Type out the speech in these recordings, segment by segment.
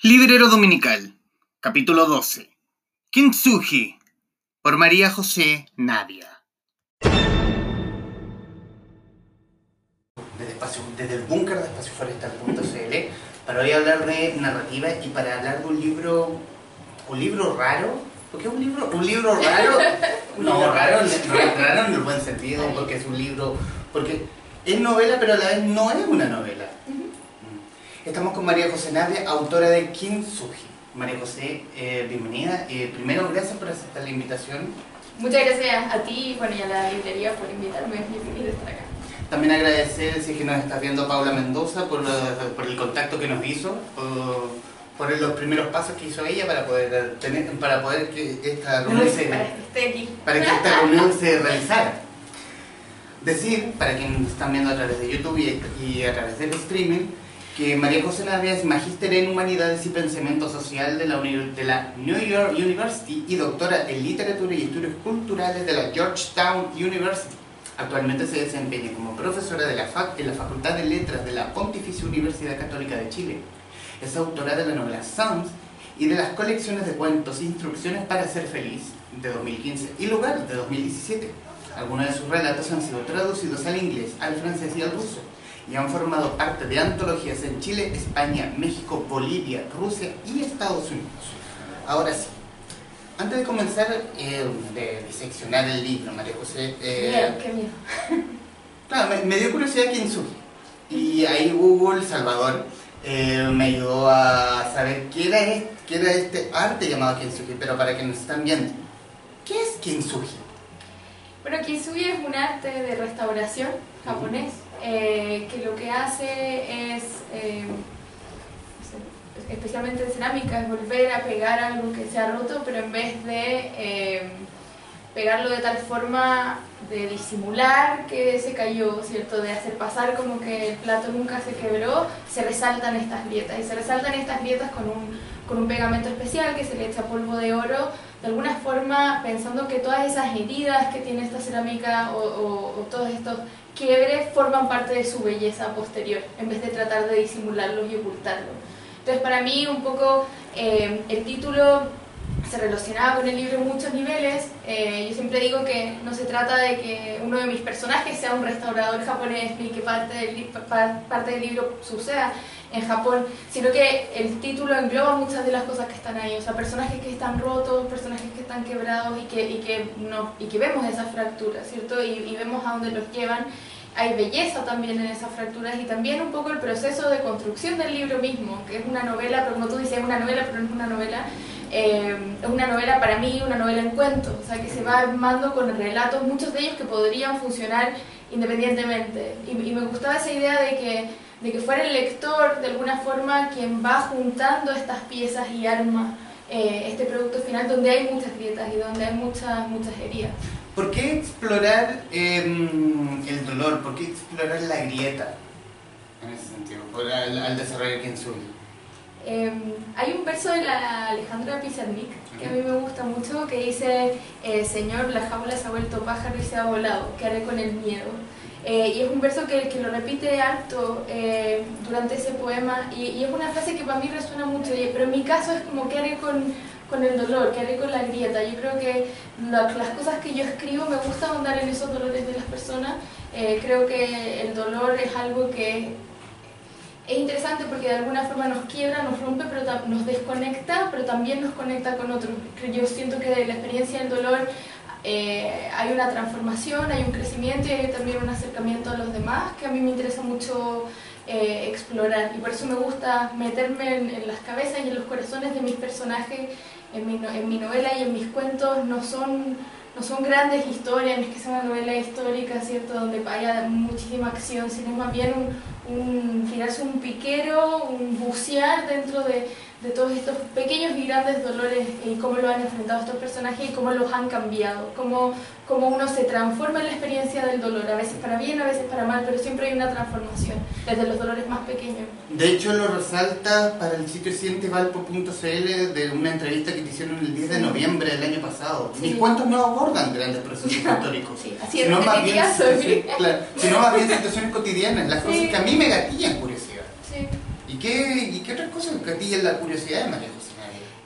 Librero Dominical, capítulo 12. Kintsugi, por María José Nadia. Desde, espacio, desde el búnker de espacioforestal.cl para hoy hablar de narrativa y para hablar de un libro, un libro raro, ¿por qué un libro? ¿Un libro raro? No, raro, raro en el buen sentido, porque es un libro, porque es novela pero a la vez no es una novela. Estamos con María José Nadia, autora de Kintsugi. María José, eh, bienvenida. Eh, primero, gracias por aceptar la invitación. Muchas gracias a ti bueno, y a la librería por invitarme. Es feliz de estar acá. También agradecer, si es que nos estás viendo, Paula Mendoza, por, por el contacto que nos hizo, por, por los primeros pasos que hizo ella para poder tener, para poder que esta reunión se, Para que aquí. para que esta reunión se realizara. Decir, para quienes están viendo a través de YouTube y, y a través del streaming, que María José Navia es magíster en Humanidades y Pensamiento Social de la, de la New York University y doctora en Literatura y Estudios Culturales de la Georgetown University. Actualmente se desempeña como profesora de la fac en la Facultad de Letras de la Pontificia Universidad Católica de Chile. Es autora de la novela Sounds y de las colecciones de cuentos Instrucciones para ser feliz de 2015 y Lugar de 2017. Algunos de sus relatos han sido traducidos al inglés, al francés y al ruso y han formado parte de antologías en Chile, España, México, Bolivia, Rusia y Estados Unidos. Ahora sí, antes de comenzar eh, de diseccionar el libro, María José, eh, Miedo, qué miedo. Claro, me, me dio curiosidad quién surge. Y ahí Google Salvador eh, me ayudó a saber qué era, este, qué era este arte llamado Kintsugi, pero para quienes nos están viendo, ¿qué es Kintsugi? Bueno, Kintsugi es un arte de restauración japonés eh, que lo que hace es, eh, especialmente en cerámica, es volver a pegar algo que se ha roto, pero en vez de eh, pegarlo de tal forma de disimular que se cayó, ¿cierto? De hacer pasar como que el plato nunca se quebró, se resaltan estas grietas. Y se resaltan estas grietas con un, con un pegamento especial que se le echa polvo de oro, de alguna forma pensando que todas esas heridas que tiene esta cerámica o, o- o todos estos quiebres forman parte de su belleza posterior, en vez de tratar de disimularlos y ocultarlos. Entonces para mí un poco eh, el título se relacionaba con el libro en muchos niveles. Eh, yo siempre digo que no se trata de que uno de mis personajes sea un restaurador japonés ni que parte del, parte del libro suceda en Japón, sino que el título engloba muchas de las cosas que están ahí. O sea, personajes que están rotos, personajes que están quebrados y que, y que, no, y que vemos esas fracturas, ¿cierto? Y, y vemos a dónde los llevan. Hay belleza también en esas fracturas y también un poco el proceso de construcción del libro mismo, que es una novela, pero como tú dices, es una novela, pero no es una novela. Eh, es una novela para mí, una novela en cuentos, o sea que se va armando con relatos, muchos de ellos que podrían funcionar independientemente. Y, y me gustaba esa idea de que, de que fuera el lector, de alguna forma, quien va juntando estas piezas y arma eh, este producto final donde hay muchas grietas y donde hay muchas, muchas heridas. ¿Por qué explorar eh, el dolor? ¿Por qué explorar la grieta? En ese sentido, por- al, al desarrollar Kintsugi. Eh, hay un verso de la Alejandra Pizarnik que a mí me gusta mucho que dice, eh, Señor, la jaula se ha vuelto pájaro y se ha volado, ¿qué haré con el miedo? Eh, y es un verso que, que lo repite harto eh, durante ese poema y, y es una frase que para mí resuena mucho, pero en mi caso es como, ¿qué haré con, con el dolor? ¿Qué haré con la grieta? Yo creo que la- las cosas que yo escribo me gusta ahondar en esos dolores de las personas. Eh, creo que el dolor es algo que es interesante porque de alguna forma nos quiebra, nos rompe, pero nos desconecta, pero también nos conecta con otros. Yo siento que la experiencia del dolor eh, hay una transformación, hay un crecimiento y hay también un acercamiento a los demás que a mí me interesa mucho eh, explorar. Y por eso me gusta meterme en, en las cabezas y en los corazones de mis personajes. En mi, en mi novela y en mis cuentos no son, no son grandes historias, no es que sea una novela histórica, ¿cierto? Donde haya muchísima acción, sino más bien un, un un piquero, un bucear dentro de, de todos estos pequeños y grandes dolores y cómo lo han enfrentado estos personajes y cómo los han cambiado, cómo, cómo uno se transforma en la experiencia del dolor, a veces para bien, a veces para mal, pero siempre hay una transformación, desde los dolores más pequeños. De hecho, lo resalta para el sitio sientevalpo.cl de una entrevista que te hicieron el 10 de noviembre del año pasado. Sí. Mis cuentos no abordan grandes procesos históricos. Sí, así es, sino no más bien, Sofi. claro, sino más bien situaciones cotidianas, las Sí. cosas que a mí me gatillan curiosidad. Sí. ¿Y qué ¿Y qué otras cosas gatillan la curiosidad de María José?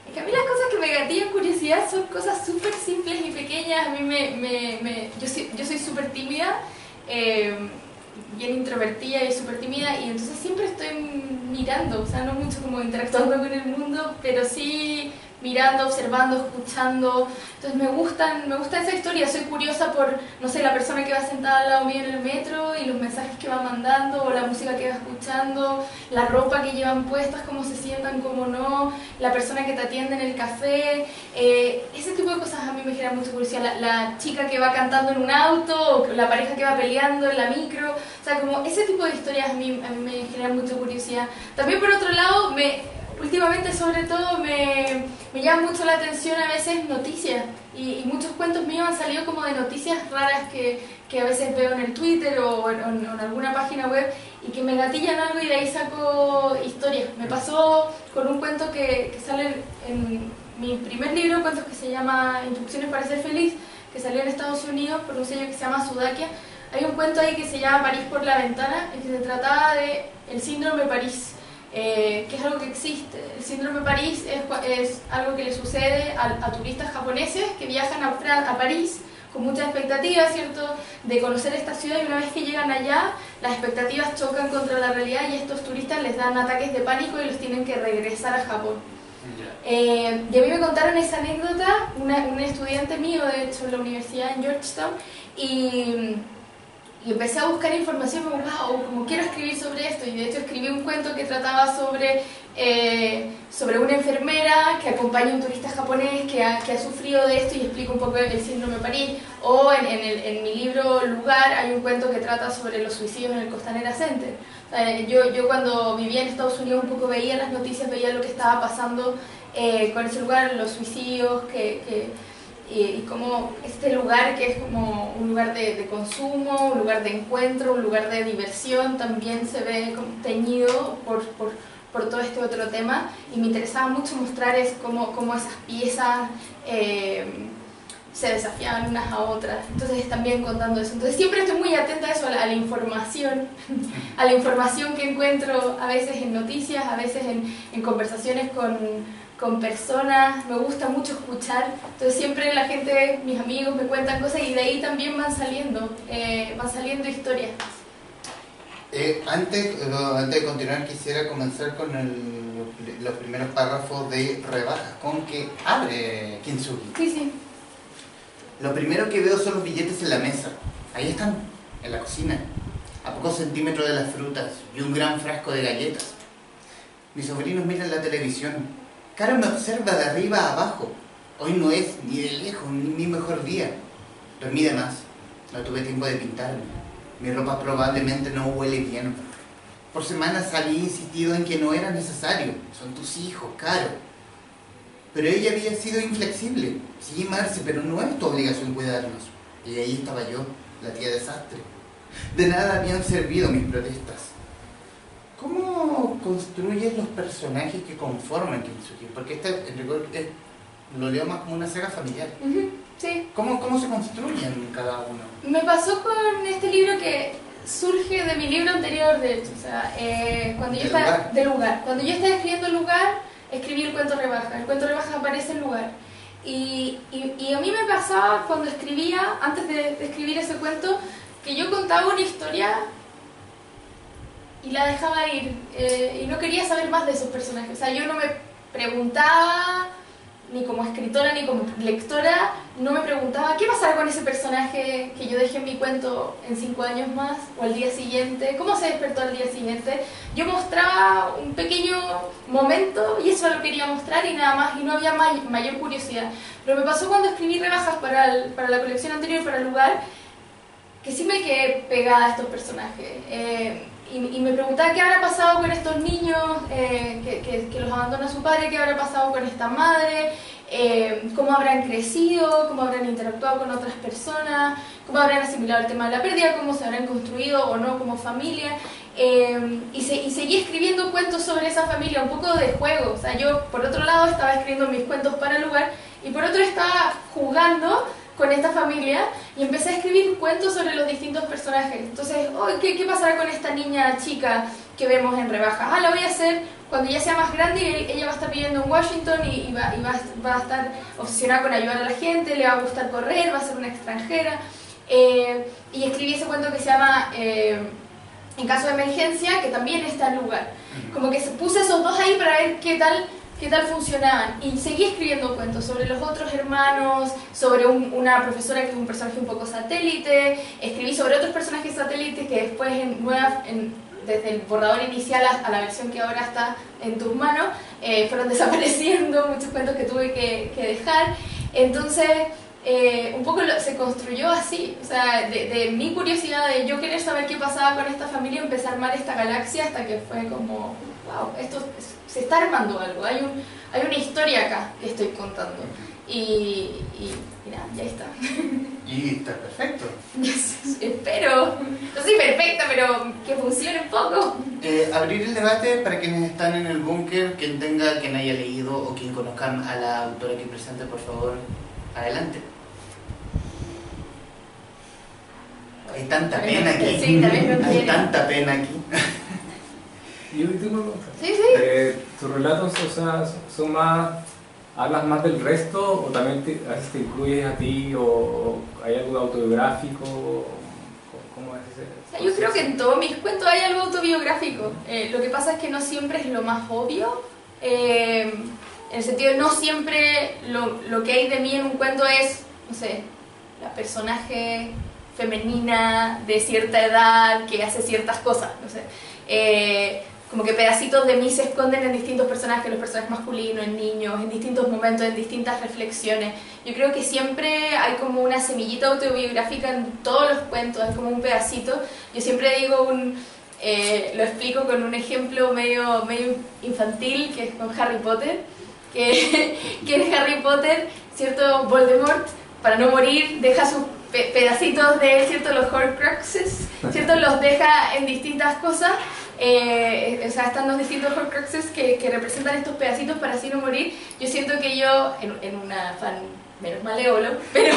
Es que a mí las cosas que me gatillan curiosidad son cosas súper simples y pequeñas. A mí me... me, me yo, soy, yo soy súper tímida, eh, bien introvertida y súper tímida, y entonces siempre estoy mirando, o sea, no mucho como interactuando con el mundo, pero sí mirando, observando, escuchando. Entonces me gustan, me gusta esa historia, soy curiosa por, no sé, la persona que va sentada al lado mío en el metro y los mensajes que va mandando, o la música que va escuchando, la ropa que llevan puestas, cómo se sientan, cómo no, la persona que te atiende en el café. Eh, ese tipo de cosas a mí me generan mucha curiosidad. La, la, chica que va cantando en un auto, o la pareja que va peleando en la micro. O sea, como ese tipo de historias a mí, a mí me generan mucha curiosidad. También por otro lado, me últimamente sobre todo me, me, llama mucho la atención a veces noticias y, muchos cuentos míos han salido como de noticias raras que, que a veces veo en el Twitter o en, alguna página web y que me gatillan algo y de ahí saco historias. Me pasó con un cuento que, sale en mi primer libro, cuentos que se llama Instrucciones para ser feliz, que salió en Estados Unidos por un sello que se llama Sudakia. Hay un cuento ahí que se llama París por la ventana, y que se trataba de el síndrome París eh, que es algo que existe. El síndrome de París es, es algo que le sucede a, a, turistas japoneses que viajan a, a París con muchas expectativas, ¿cierto?, de conocer esta ciudad y una vez que llegan allá, las expectativas chocan contra la realidad y estos turistas les dan ataques de pánico y los tienen que regresar a Japón. Eh, y a mí me contaron esa anécdota, una, un estudiante mío, de hecho, en la universidad en Georgetown, y y empecé a buscar información como, wow, como quiero escribir sobre esto. Y de hecho escribí un cuento que trataba sobre, eh, sobre una enfermera que acompaña a un turista japonés que ha, que ha sufrido de esto y explica un poco el síndrome de París. O en, en, el, en, mi libro Lugar hay un cuento que trata sobre los suicidios en el Costanera Center. yo, yo cuando vivía en Estados Unidos un poco veía las noticias, veía lo que estaba pasando eh, con ese lugar, los suicidios que, que y, como este lugar que es como un lugar de, de, consumo, un lugar de encuentro, un lugar de diversión, también se ve teñido por, por, por todo este otro tema y me interesaba mucho mostrar es cómo, cómo esas piezas eh, se desafiaban unas a otras, entonces también contando eso. Entonces siempre estoy muy atenta a eso, a la, a la información, a la información que encuentro a veces en noticias, a veces en, en conversaciones con con personas, me gusta mucho escuchar, entonces siempre la gente, mis amigos me cuentan cosas y de ahí también van saliendo, eh, van saliendo historias. Eh, antes, antes de continuar quisiera comenzar con el, los primeros párrafos de rebajas, con que abre Kintsugi. Sí, sí. Lo primero que veo son los billetes en la mesa, ahí están, en la cocina, a pocos centímetros de las frutas y un gran frasco de galletas. Mis sobrinos miran la televisión, Caro me observa de arriba a abajo. Hoy no es ni de lejos ni mi mejor día. Dormí de más. No tuve tiempo de pintarme. Mi ropa probablemente no huele bien. Por semanas había insistido en que no era necesario. Son tus hijos, Caro. Pero ella había sido inflexible. Sí, Marce, pero no es tu obligación cuidarnos. Y ahí estaba yo, la tía desastre. De nada habían servido mis protestas. ¿Cómo construyes los personajes que conforman Kintsugi? Porque este es, lo leo más como una saga familiar. Uh -huh, sí. ¿Cómo, ¿Cómo se construyen cada uno? Me pasó con este libro que surge de mi libro anterior, de hecho. O sea, eh, cuando yo estaba, lugar? de lugar. Cuando yo estaba escribiendo el lugar, escribí el cuento rebaja. El cuento rebaja aparece en lugar. Y, y, y, a mí me pasaba cuando escribía, antes de, de escribir ese cuento, que yo contaba una historia y la dejaba ir. Eh, y no quería saber más de esos personajes. O sea, yo no me preguntaba, ni como escritora ni como lectora, no me preguntaba qué pasará con ese personaje que yo dejé en mi cuento en cinco años más o al día siguiente, cómo se despertó al día siguiente. Yo mostraba un pequeño momento y eso lo quería mostrar y nada más, y no había may mayor curiosidad. Pero me pasó cuando escribí rebajas para, el, para la colección anterior, para el lugar, que sí me quedé pegada a estos personajes. Eh, y, y, me preguntaba qué habrá pasado con estos niños eh, que, que, que, los abandona su padre, qué habrá pasado con esta madre, eh, cómo habrán crecido, cómo habrán interactuado con otras personas, cómo habrán asimilado el tema de la pérdida, cómo se habrán construido o no como familia. Eh, y, se, y, seguí escribiendo cuentos sobre esa familia, un poco de juego. O sea, yo por otro lado estaba escribiendo mis cuentos para el lugar y por otro estaba jugando con esta familia y empecé a escribir cuentos sobre los distintos personajes. Entonces, oh, ¿qué, ¿qué, pasará con esta niña chica que vemos en rebajas. Ah, la voy a hacer cuando ya sea más grande y ella va a estar viviendo en Washington y, va, y va, va, a estar obsesionada con ayudar a la gente, le va a gustar correr, va a ser una extranjera. Eh, y escribí ese cuento que se llama eh, En caso de emergencia, que también está en lugar. Como que puse esos dos ahí para ver qué tal qué tal funcionaban. Y seguí escribiendo cuentos sobre los otros hermanos, sobre una profesora que es un personaje un poco satélite, escribí sobre otros personajes satélites que después en, nueva, en, desde el borrador inicial a, la versión que ahora está en tus manos, eh, fueron desapareciendo muchos cuentos que tuve que, dejar. Entonces, eh, un poco se construyó así, o sea, de, mi curiosidad de yo querer saber qué pasaba con esta familia, empecé a armar esta galaxia hasta que fue como, wow, esto se está armando algo, hay, un, hay una historia acá que estoy contando. Y, y mira, ya está. Y está perfecto. Espero. No soy perfecta, pero que funcione un poco. Eh, abrir el debate para quienes están en el búnker, quien tenga, quien haya leído o quien conozcan a la autora que presente, por favor, adelante. Hay tanta pena aquí. Sí, también Hay tanta pena aquí. Yo tengo Sí, sí. Eh, tus relatos, o sea, son más ¿Hablas más del resto o también te, a veces te incluyes a ti o, hay algo autobiográfico? ¿Cómo es ese Yo creo que en todos mis cuentos hay algo autobiográfico. Eh, lo que pasa es que no siempre es lo más obvio. Eh, en el sentido de no siempre lo, lo, que hay de mí en un cuento es, no sé, la personaje femenina de cierta edad que hace ciertas cosas. No sé. Eh, como que pedacitos de mí se esconden en distintos personajes, los personajes masculinos, en niños, en distintos momentos, en distintas reflexiones. Yo creo que siempre hay como una semillita autobiográfica en todos los cuentos, es como un pedacito. Yo siempre digo un, eh, lo explico con un ejemplo medio, medio infantil, que es con Harry Potter, que, que en Harry Potter, ¿cierto? Voldemort, para no morir, deja sus pedacitos de, ¿cierto? Los Horcruxes, ¿cierto? Los deja en distintas cosas eh, o sea, están los distintos Horcruxes que, representan estos pedacitos para así no morir. Yo siento que yo, en, una fan menos maleolo, pero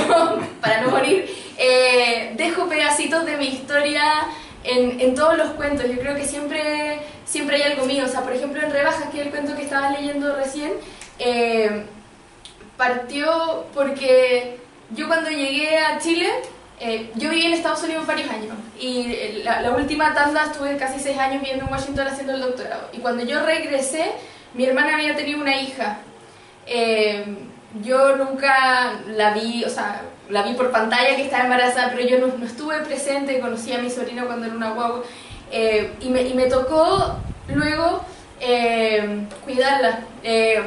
para no morir, eh, dejo pedacitos de mi historia en, todos los cuentos. Yo creo que siempre, siempre hay algo mío. O sea, por ejemplo, en Rebajas, que es el cuento que estabas leyendo recién, eh, partió porque yo cuando llegué a Chile eh, yo viví en Estados Unidos varios años y eh, la, última tanda estuve casi seis años viviendo en Washington haciendo el doctorado. Y cuando yo regresé, mi hermana había tenido una hija. Eh, yo nunca la vi, o sea, la vi por pantalla que estaba embarazada, pero yo no, estuve presente, conocí a mi sobrina cuando era una guagua. y, me, y, me, tocó luego cuidarla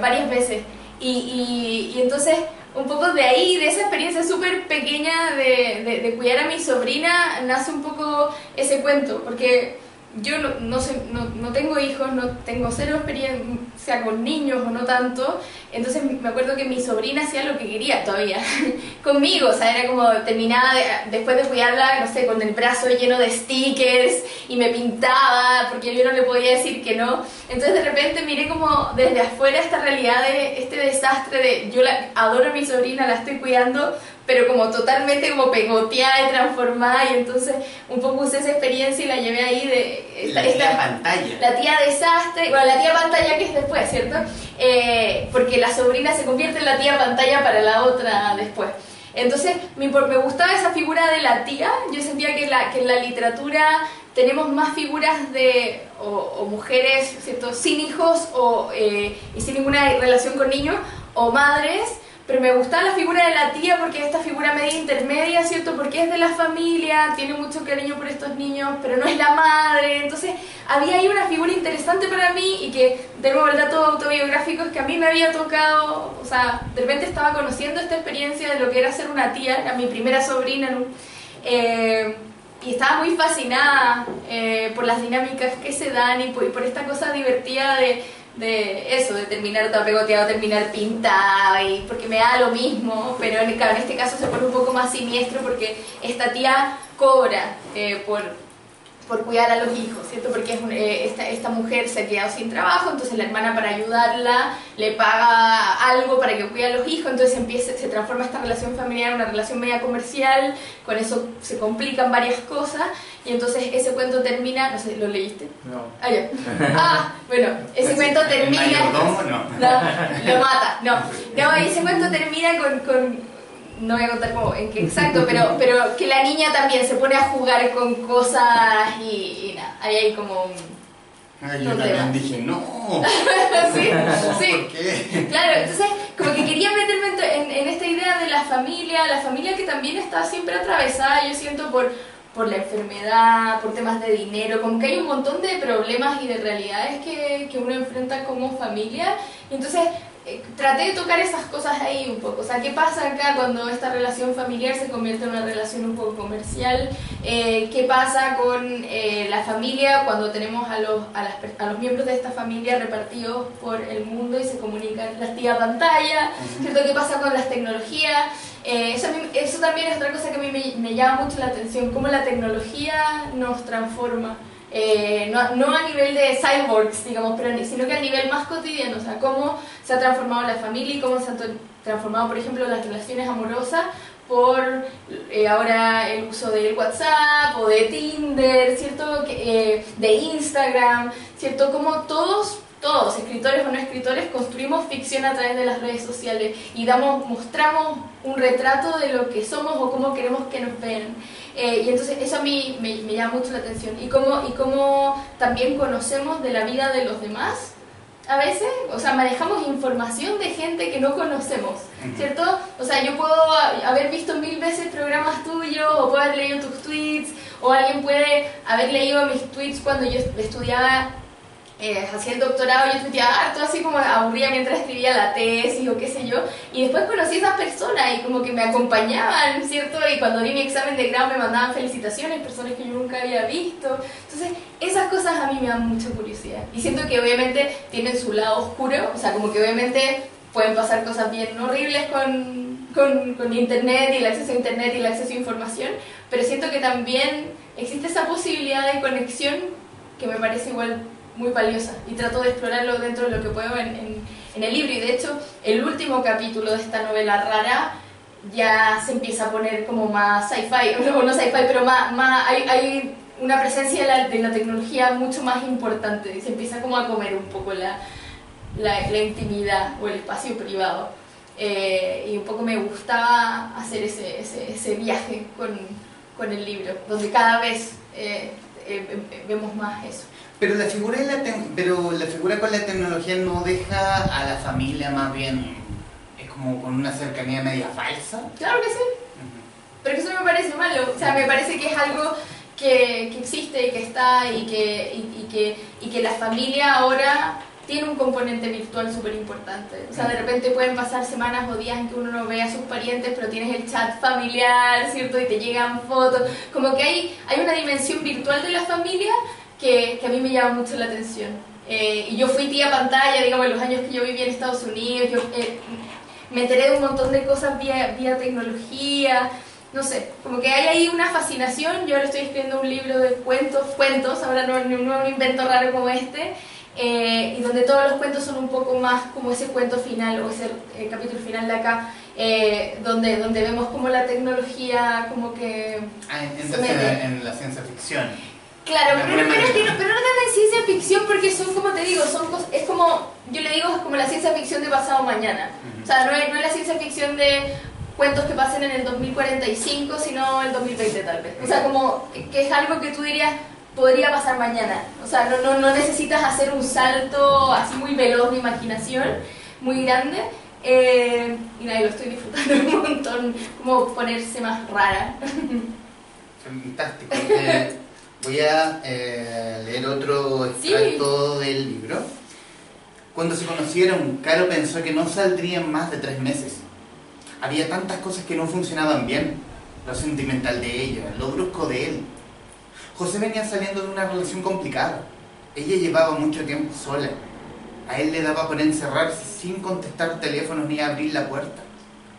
varias veces. Y, y, y entonces un poco de ahí, de esa experiencia súper pequeña de, de, cuidar a mi sobrina, nace un poco ese cuento, porque yo no, no, sé, no, no, tengo hijos, no tengo cero experiencia con niños o no tanto, entonces me acuerdo que mi sobrina hacía lo que quería todavía conmigo, o sea, era como terminaba después de cuidarla, no sé, con el brazo lleno de stickers y me pintaba porque yo no le podía decir que no. Entonces de repente miré como desde afuera esta realidad de este desastre de yo la, adoro a mi sobrina, la estoy cuidando, pero como totalmente como pegoteada y transformada y entonces un poco usé esa experiencia y la llevé ahí de... Esta, la tía pantalla. La tía desastre, bueno, la tía pantalla que es después, ¿cierto? Eh, porque la sobrina se convierte en la tía pantalla para la otra después. Entonces, me, me gustaba esa figura de la tía, yo sentía que, en la literatura tenemos más figuras de mujeres ¿cierto? sin hijos o, eh, y sin ninguna relación con niños, o madres pero me gustaba la figura de la tía porque es esta figura media intermedia, ¿cierto? Porque es de la familia, tiene mucho cariño por estos niños, pero no es la madre. Entonces, había ahí una figura interesante para mí y que, de nuevo, el dato autobiográfico es que a mí me había tocado, o sea, de repente estaba conociendo esta experiencia de lo que era ser una tía, era mi primera sobrina, ¿no? Eh, y estaba muy fascinada eh, por las dinámicas que se dan y por esta cosa divertida de de eso, de terminar todo pegoteado, terminar pintado, y porque me da lo mismo, pero en, en este caso se pone un poco más siniestro porque esta tía cobra eh, por, por cuidar a los hijos, ¿cierto? Porque es un- eh, esta, esta mujer se ha quedado sin trabajo, entonces la hermana para ayudarla le paga algo para que cuide a los hijos, entonces empieza, se transforma esta relación familiar en una relación media comercial, con eso se complican varias cosas, y entonces ese cuento termina, no sé, ¿lo leíste? No. Ah, ya. Ah, bueno, ese cuento ¿El termina... No. No, lo mata, no. No, y ese cuento termina con, con- no voy a contar cómo, en qué exacto, pero, pero que la niña también se pone a jugar con cosas y, y nada, ahí hay como un... Ay, yo No te también va. dije, no. sí. ¿Por qué? Claro, entonces como que quería meterme en, en- en esta idea de la familia, la familia que también está siempre atravesada, yo siento, por, por la enfermedad, por temas de dinero, como que hay un montón de problemas y de realidades que, que uno enfrenta como familia. Y entonces eh, traté de tocar esas cosas ahí un poco. O sea, ¿qué pasa acá cuando esta relación familiar se convierte en una relación un poco comercial? Eh, ¿Qué pasa con eh, la familia cuando tenemos a los, a, las a los miembros de esta familia repartidos por el mundo y se comunican las tía pantalla? ¿Cierto? ¿Qué pasa con las tecnologías? Eh, eso, eso también es otra cosa que a mí me, me llama mucho la atención, cómo la tecnología nos transforma. Eh, no, no a nivel de cyborgs, digamos, pero, sino que a nivel más cotidiano, o sea, cómo se ha transformado la familia y cómo se han transformado, por ejemplo, las relaciones amorosas por eh, ahora el uso del WhatsApp o de Tinder, ¿cierto? Eh, de Instagram, ¿cierto? Como todos, todos, escritores o no escritores, construimos ficción a través de las redes sociales y damos, mostramos un retrato de lo que somos o cómo queremos que nos vean. Eh, y entonces eso a mí me, me llama mucho la atención. Y cómo, y cómo también conocemos de la vida de los demás a veces, o sea, manejamos información de gente que no conocemos, ¿cierto? O sea, yo puedo haber visto mil veces programas tuyos, o puedo haber leído tus tweets, o alguien puede haber leído mis tweets cuando yo estudiaba, eh, hacía el doctorado, yo tuiteaba harto así como aburrida mientras escribía la tesis o qué sé yo, y después conocí a esas personas y como que me acompañaban, ¿cierto? Y cuando di mi examen de grado me mandaban felicitaciones, personas que yo nunca había visto. Entonces, esas cosas a mí me dan mucha curiosidad. Y siento que obviamente tienen su lado oscuro, o sea, como que obviamente pueden pasar cosas bien horribles con, con, con internet y el acceso a internet y el acceso a información, pero siento que también existe esa posibilidad de conexión que me parece igual muy valiosa y trato de explorarlo dentro de lo que puedo en, en, en el libro y de hecho el último capítulo de esta novela rara ya se empieza a poner como más sci-fi, o no sci-fi, pero más, más hay, hay una presencia de la, de la tecnología mucho más importante y se empieza como a comer un poco la, la, la intimidad o el espacio privado. Eh, y un poco me gustaba hacer ese, ese, ese viaje con, con, el libro, donde cada vez eh, eh, vemos más eso. Pero la, figura de la pero la figura con la tecnología no deja a la familia más bien, es como con una cercanía media falsa. Claro que sí, pero que eso no me parece malo, o sea, me parece que es algo que, que existe y que está y que, y, y que, y que la familia ahora tiene un componente virtual súper importante. O sea, de repente pueden pasar semanas o días en que uno no ve a sus parientes, pero tienes el chat familiar, ¿cierto? Y te llegan fotos. Como que hay, hay una dimensión virtual de la familia que, que a mí me llama mucho la atención. Eh, y yo fui tía pantalla, digamos, en los años que yo viví en Estados Unidos, yo eh, me enteré de un montón de cosas vía, vía tecnología, no sé, como que hay ahí una fascinación. Yo ahora estoy escribiendo un libro de cuentos, cuentos, ahora no, no, no un invento raro como este, eh, y donde todos los cuentos son un poco más como ese cuento final o ese eh, capítulo final de acá, eh, donde, donde vemos como la tecnología como que... Ah, Se entonces en la ciencia ficción. Claro, pero, pero, pero no tanto en ciencia ficción porque son, como te digo, son es como, yo le digo, es como la ciencia ficción de pasado mañana. O sea, no es, no es la ciencia ficción de cuentos que pasen en el 2045, sino el 2020 tal vez. O sea, como que es algo que tú dirías podría pasar mañana. O sea, no, no, no necesitas hacer un salto así muy veloz de imaginación, muy grande. Eh, y nada, lo estoy disfrutando un montón, como ponerse más rara. Fantástico. Eh, voy a eh, leer otro extracto del libro. Cuando se conocieron, Caro pensó que no saldrían más de tres meses. Había tantas cosas que no funcionaban bien. Lo sentimental de ella, lo brusco de él. José venía saliendo de una relación complicada. Ella llevaba mucho tiempo sola. A él le daba por encerrarse sin contestar teléfonos ni abrir la puerta.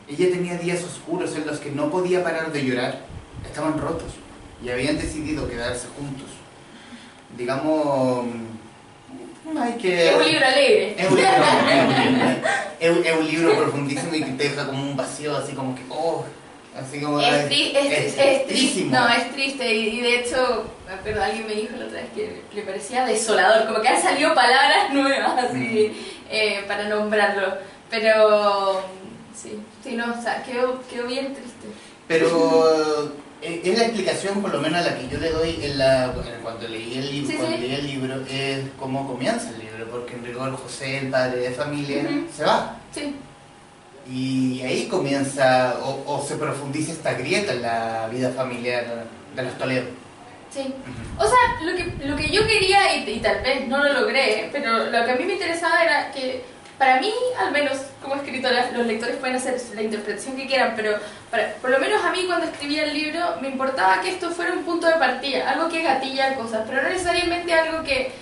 Ella tenía días oscuros en los que no podía parar de llorar. Estaban rotos y habían decidido quedarse juntos. digamos, hay que... Es un libro alegre. Es un libro, es un libro, es- un libro profundísimo y que te deja como un vacío, así como que, oh, así como... Es, tri- es, es, tristísimo. No, es triste. Y, y de hecho, acuerdo, alguien me dijo la otra vez que le parecía desolador, como que han salido palabras nuevas así eh, para nombrarlo. Pero sí, sí, no, o sea, quedó, quedó bien triste. Pero es la explicación, por lo menos a la que yo le doy en la, cuando leí el libro, Sí, cuando sí. leí el libro, es cómo comienza el libro, porque en rigor José, el padre de familia, se va. Sí, Y ahí comienza o, o se profundiza esta grieta en la vida familiar de los Toledo. sí. O sea, lo que, lo que yo quería, y, y tal vez no lo logré, pero lo que a mí me interesaba era que, para mí, al menos como escritora, los lectores pueden hacer la interpretación que quieran, pero para- por lo menos a mí cuando escribía el libro me importaba que esto fuera un punto de partida, algo que gatilla cosas, pero no necesariamente algo que,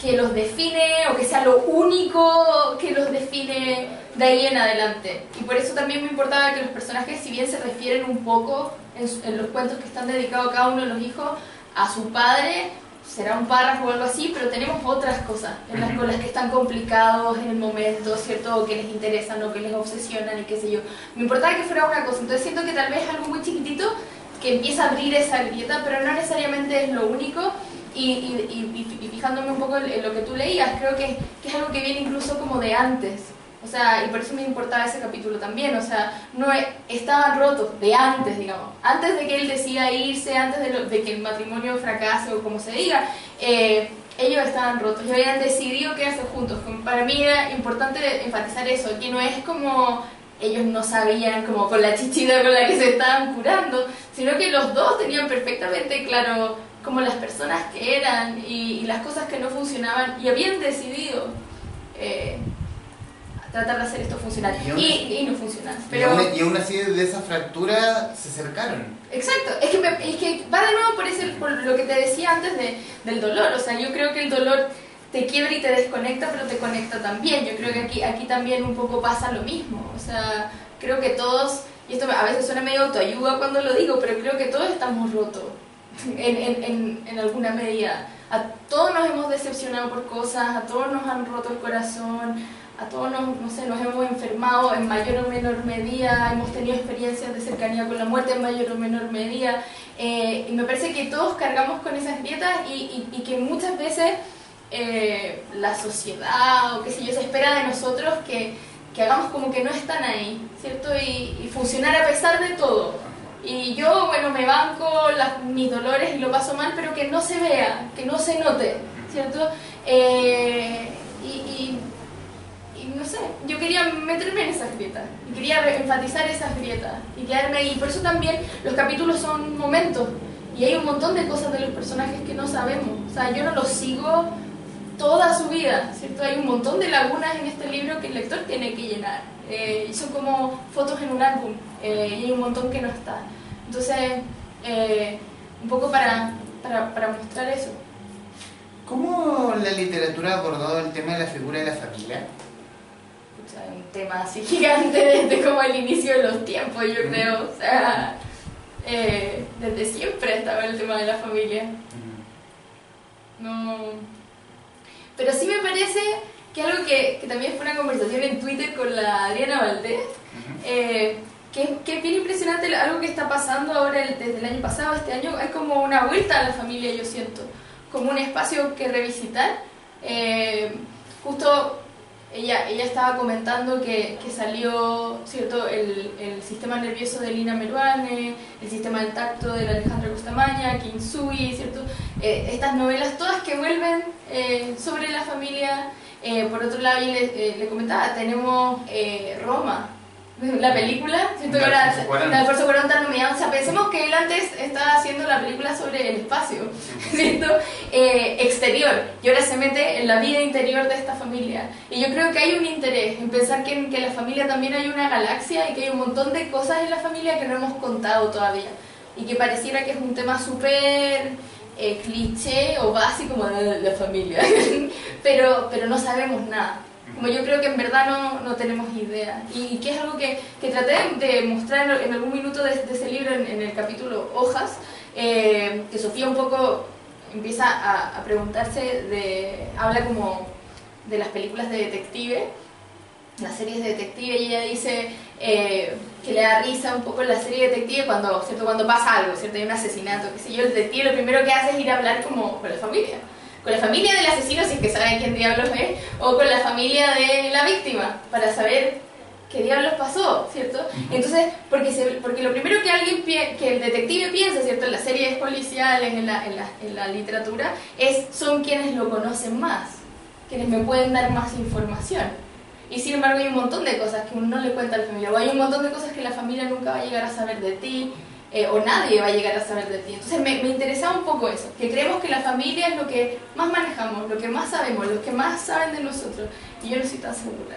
que los define o que sea lo único que los define de ahí en adelante. Y por eso también me importaba que los personajes, si bien se refieren un poco en, en los cuentos que están dedicados a cada uno de los hijos a su padre, será un párrafo o algo así, pero tenemos otras cosas en las, con que están complicados en el momento, ¿cierto? O que les interesan o que les obsesionan y qué sé yo. Me importaba que fuera una cosa, entonces siento que tal vez algo muy chiquitito que empieza a abrir esa grieta, pero no necesariamente es lo único. Y, fijándome un poco en lo que tú leías, creo que es algo que viene incluso como de antes. O sea, y por eso me importaba ese capítulo también. O sea, no e- estaban rotos de antes, digamos. Antes de que él decida irse, antes de, lo- de que el matrimonio fracase o como se diga, eh, ellos estaban rotos y habían decidido quedarse juntos. Para mí era importante enfatizar eso, que no es como ellos no sabían como con la chichita con la que se estaban curando, sino que los dos tenían perfectamente claro como las personas que eran y, y las cosas que no funcionaban y habían decidido eh, tratar de hacer esto funcionar Y aún y, y no funcionan. Y, Pero, aún, y aún así de esa fractura se acercaron. Exacto, es que, es que va de nuevo por, ese, por lo que te decía antes de, del dolor, o sea, yo creo que el dolor te quiebra y te desconecta, pero te conecta también, yo creo que aquí, aquí también un poco pasa lo mismo, o sea, creo que todos, y esto a veces suena medio autoayuda cuando lo digo, pero creo que todos estamos rotos en, en, en, en alguna medida, a todos nos hemos decepcionado por cosas, a todos nos han roto el corazón, a todos nos, no sé, nos hemos enfermado en mayor o menor medida, hemos tenido experiencias de cercanía con la muerte en mayor o menor medida, eh, y me parece que todos cargamos con esas grietas y, y- y que muchas veces eh, la sociedad o qué sé yo se espera de nosotros que, que hagamos como que no están ahí, ¿cierto? Y, y funcionar a pesar de todo. Y yo, bueno, me banco las- mis dolores y lo paso mal, pero que no se vea, que no se note, ¿cierto? Eh, y- y no sé, yo quería meterme en esas grietas, y quería enfatizar esas grietas, y quedarme ahí. Por eso también los capítulos son momentos, y hay un montón de cosas de los personajes que no sabemos. O sea, yo no los sigo toda su vida, ¿cierto? Hay un montón de lagunas en este libro que el lector tiene que llenar. Eh, son como fotos en un álbum, eh, y hay un montón que no está. Entonces, eh, un poco para, para, para mostrar eso. ¿Cómo la literatura ha abordado el tema de la figura de la familia? O sea, un tema así gigante desde como el inicio de los tiempos, yo creo. O sea, eh, desde siempre estaba el tema de la familia. No. Pero sí me parece que algo que, que también fue una conversación en Twitter con la Adriana Valdés, eh, que, que es bien impresionante algo que está pasando ahora el- desde el año pasado, este año, hay como una vuelta a la familia, yo siento, como un espacio que revisitar. Eh, justo ella, ella estaba comentando que, que salió cierto el, el sistema nervioso de Lina Meruane, el sistema del tacto de Alejandra Costamaña, Kinsui, cierto Eh, estas novelas todas que vuelven eh, sobre la familia. Eh, por otro lado, yo le, eh, le comentaba, tenemos eh, Roma, la película, siento que ahora Alfonso Cuarón está nominado. O sea, pensemos que él antes estaba haciendo la película sobre el espacio, ¿cierto? Eh, exterior, y ahora se mete en la vida interior de esta familia. Y yo creo que hay un interés en pensar que en, que la familia también hay una galaxia y que hay un montón de cosas en la familia que no hemos contado todavía. Y que pareciera que es un tema súper eh, cliché o básico como la, la familia, pero, pero no sabemos nada. Como yo creo que en verdad no, no tenemos idea. Y que es algo que, que traté de mostrar en, en algún minuto de, ese libro, en, en el capítulo Hojas, eh, que Sofía un poco empieza a, preguntarse de, habla como de las películas de detective, las series de detective, y ella dice eh, que le da risa un poco la serie de detective cuando, ¿cierto? cuando pasa algo, ¿cierto? hay un asesinato, qué sé yo, el detective lo primero que hace es ir a hablar como con la familia. Con la familia del asesino, si es que saben quién diablos es, o con la familia de la víctima, para saber qué diablos pasó, ¿cierto? Entonces, porque, se- porque lo primero que alguien que el detective piensa, ¿cierto? En las series policiales, en la, en la, en la literatura, es son quienes lo conocen más, quienes me pueden dar más información. Y sin embargo hay un montón de cosas que uno no le cuenta a la familia, o hay un montón de cosas que la familia nunca va a llegar a saber de ti, eh, o nadie va a llegar a saber de ti. Entonces me, me interesaba un poco eso, que creemos que la familia es lo que más manejamos, lo que más sabemos, los que más saben de nosotros, y yo no estoy tan segura.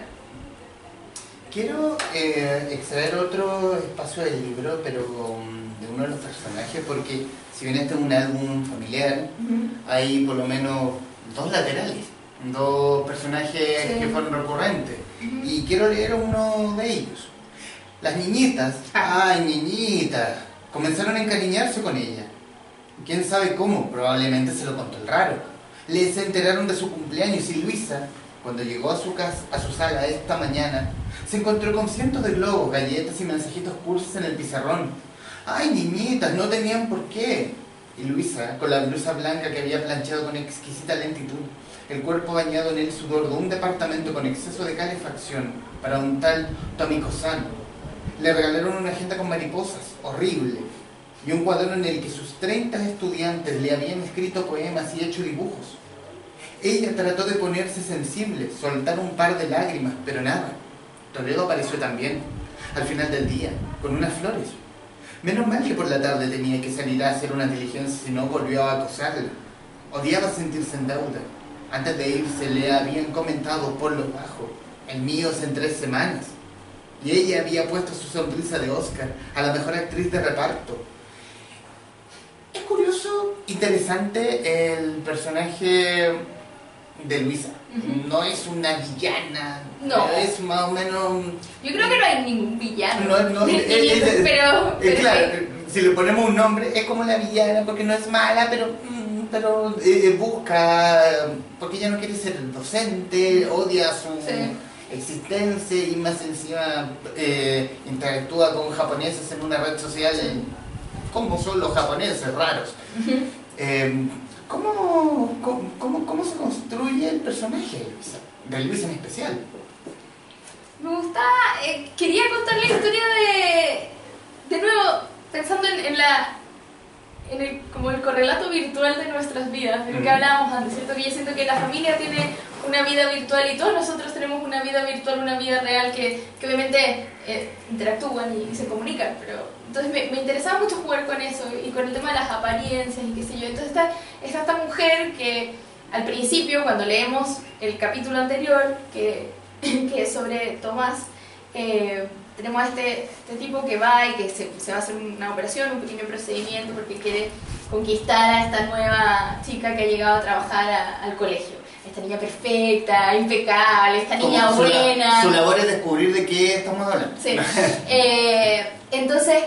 Quiero eh, extraer otro espacio del libro, pero um, de uno de los personajes, porque si bien este es un álbum familiar, hay por lo menos dos laterales, dos personajes Sí. que fueron recurrentes. Y quiero leer uno de ellos. Las niñitas, ay niñitas, comenzaron a encariñarse con ella. ¿Quién sabe cómo? Probablemente se lo contó el raro. Les enteraron de su cumpleaños y Luisa, cuando llegó a su casa, a su sala esta mañana, se encontró con cientos de globos, galletas y mensajitos cursos en el pizarrón. Ay, niñitas, no tenían por qué. Y Luisa, con la blusa blanca que había planchado con exquisita lentitud, el cuerpo bañado en el sudor de un departamento con exceso de calefacción para un tal Tommy Sano, le regalaron una agenda con mariposas, horrible, y un cuaderno en el que sus 30 estudiantes le habían escrito poemas y hecho dibujos. Ella trató de ponerse sensible, soltar un par de lágrimas, pero nada. Toledo apareció también, al final del día, con unas flores. Menos mal que por la tarde tenía que salir a hacer una diligencia, si no volvió a acosarla. Odiaba sentirse en deuda. Antes de irse le habían comentado por lo bajo, el mío es en tres semanas. Y ella había puesto su sonrisa de Oscar a la mejor actriz de reparto. Es curioso, interesante el personaje de Luisa. No es una villana, No. es más o menos... Yo creo que no hay ningún villano. No, no, es- es- es- pero, Eh, pero claro, si le ponemos un nombre, es como la villana, porque no es mala, pero, mm, pero eh, eh, busca, porque ella no quiere ser docente, odia su Sí. Existencia y más encima eh, interactúa con japoneses en una red social, como son los japoneses, raros. Eh, ¿cómo, cómo, cómo, cómo se construye el personaje de Luisa? De Luisa en especial. Me gustaba, eh, quería contar la historia de, de nuevo, pensando en, en la, en el, como el correlato virtual de nuestras vidas, de lo que hablábamos antes, ¿cierto? Que yo siento que la familia tiene una vida virtual y todos nosotros tenemos una vida virtual, una vida real que, que obviamente eh, interactúan y, se comunican, pero entonces me, interesaba mucho jugar con eso y con el tema de las apariencias y qué sé yo. Entonces está, esta mujer que al principio, cuando leemos el capítulo anterior, que, que es sobre Tomás, eh, tenemos a este, este tipo que va y que se, se va a hacer una operación, un pequeño procedimiento porque quiere conquistar a esta nueva chica que ha llegado a trabajar al colegio. Esta niña perfecta, impecable, esta niña su la- buena. Su labor es descubrir de qué estamos hablando. Sí. Eh, entonces,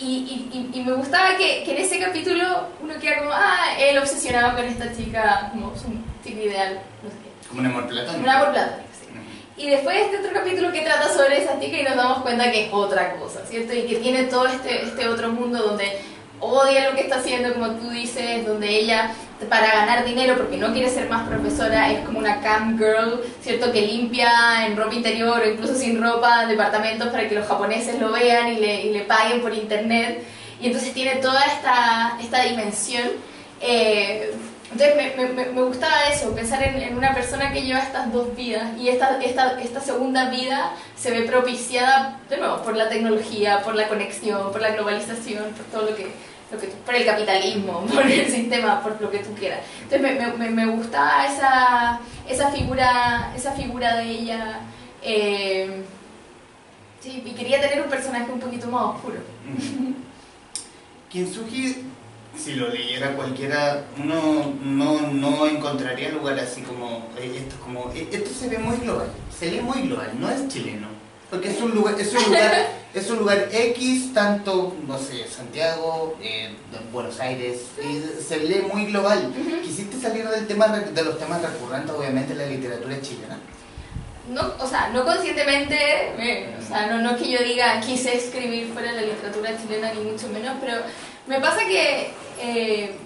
y, y- me gustaba que, que en ese capítulo uno queda como, ah, él obsesionado con esta chica, como su chica ideal, no sé qué. Como un amor platónico. Un amor platónico, sí. Y después este otro capítulo que trata sobre esa chica y nos damos cuenta que es otra cosa, ¿cierto? Y que tiene todo este, este otro mundo donde odia lo que está haciendo, como tú dices, donde ella para ganar dinero, porque no quiere ser más profesora, es como una cam girl, ¿cierto? Que limpia en ropa interior o incluso sin ropa departamentos para que los japoneses lo vean y le, y le paguen por internet. Y entonces tiene toda esta, esta dimensión. Eh, entonces me, me- me- gustaba eso, pensar en, en una persona que lleva estas dos vidas y esta, esta, esta segunda vida se ve propiciada, de nuevo, por la tecnología, por la conexión, por la globalización, por todo lo que, por el capitalismo, por el sistema, por lo que tú quieras. Entonces me, me, me- gustaba esa, esa, figura, esa figura de ella. eh, sí, y quería tener un personaje un poquito más oscuro. Kintsugi, si lo leyera cualquiera, uno no, no encontraría lugar así como, eh, esto, es como, eh, esto se ve muy global, se lee muy global, no es chileno. Porque es un lugar, es un lugar, es un lugar X, tanto, no sé, Santiago, eh, Buenos Aires, y se lee muy global. ¿Quisiste salir del tema de los temas recurrentes, obviamente, en la literatura chilena? No, o sea, no conscientemente, eh, o sea, no, no es que yo diga quise escribir fuera de la literatura chilena, ni mucho menos, pero me pasa que eh,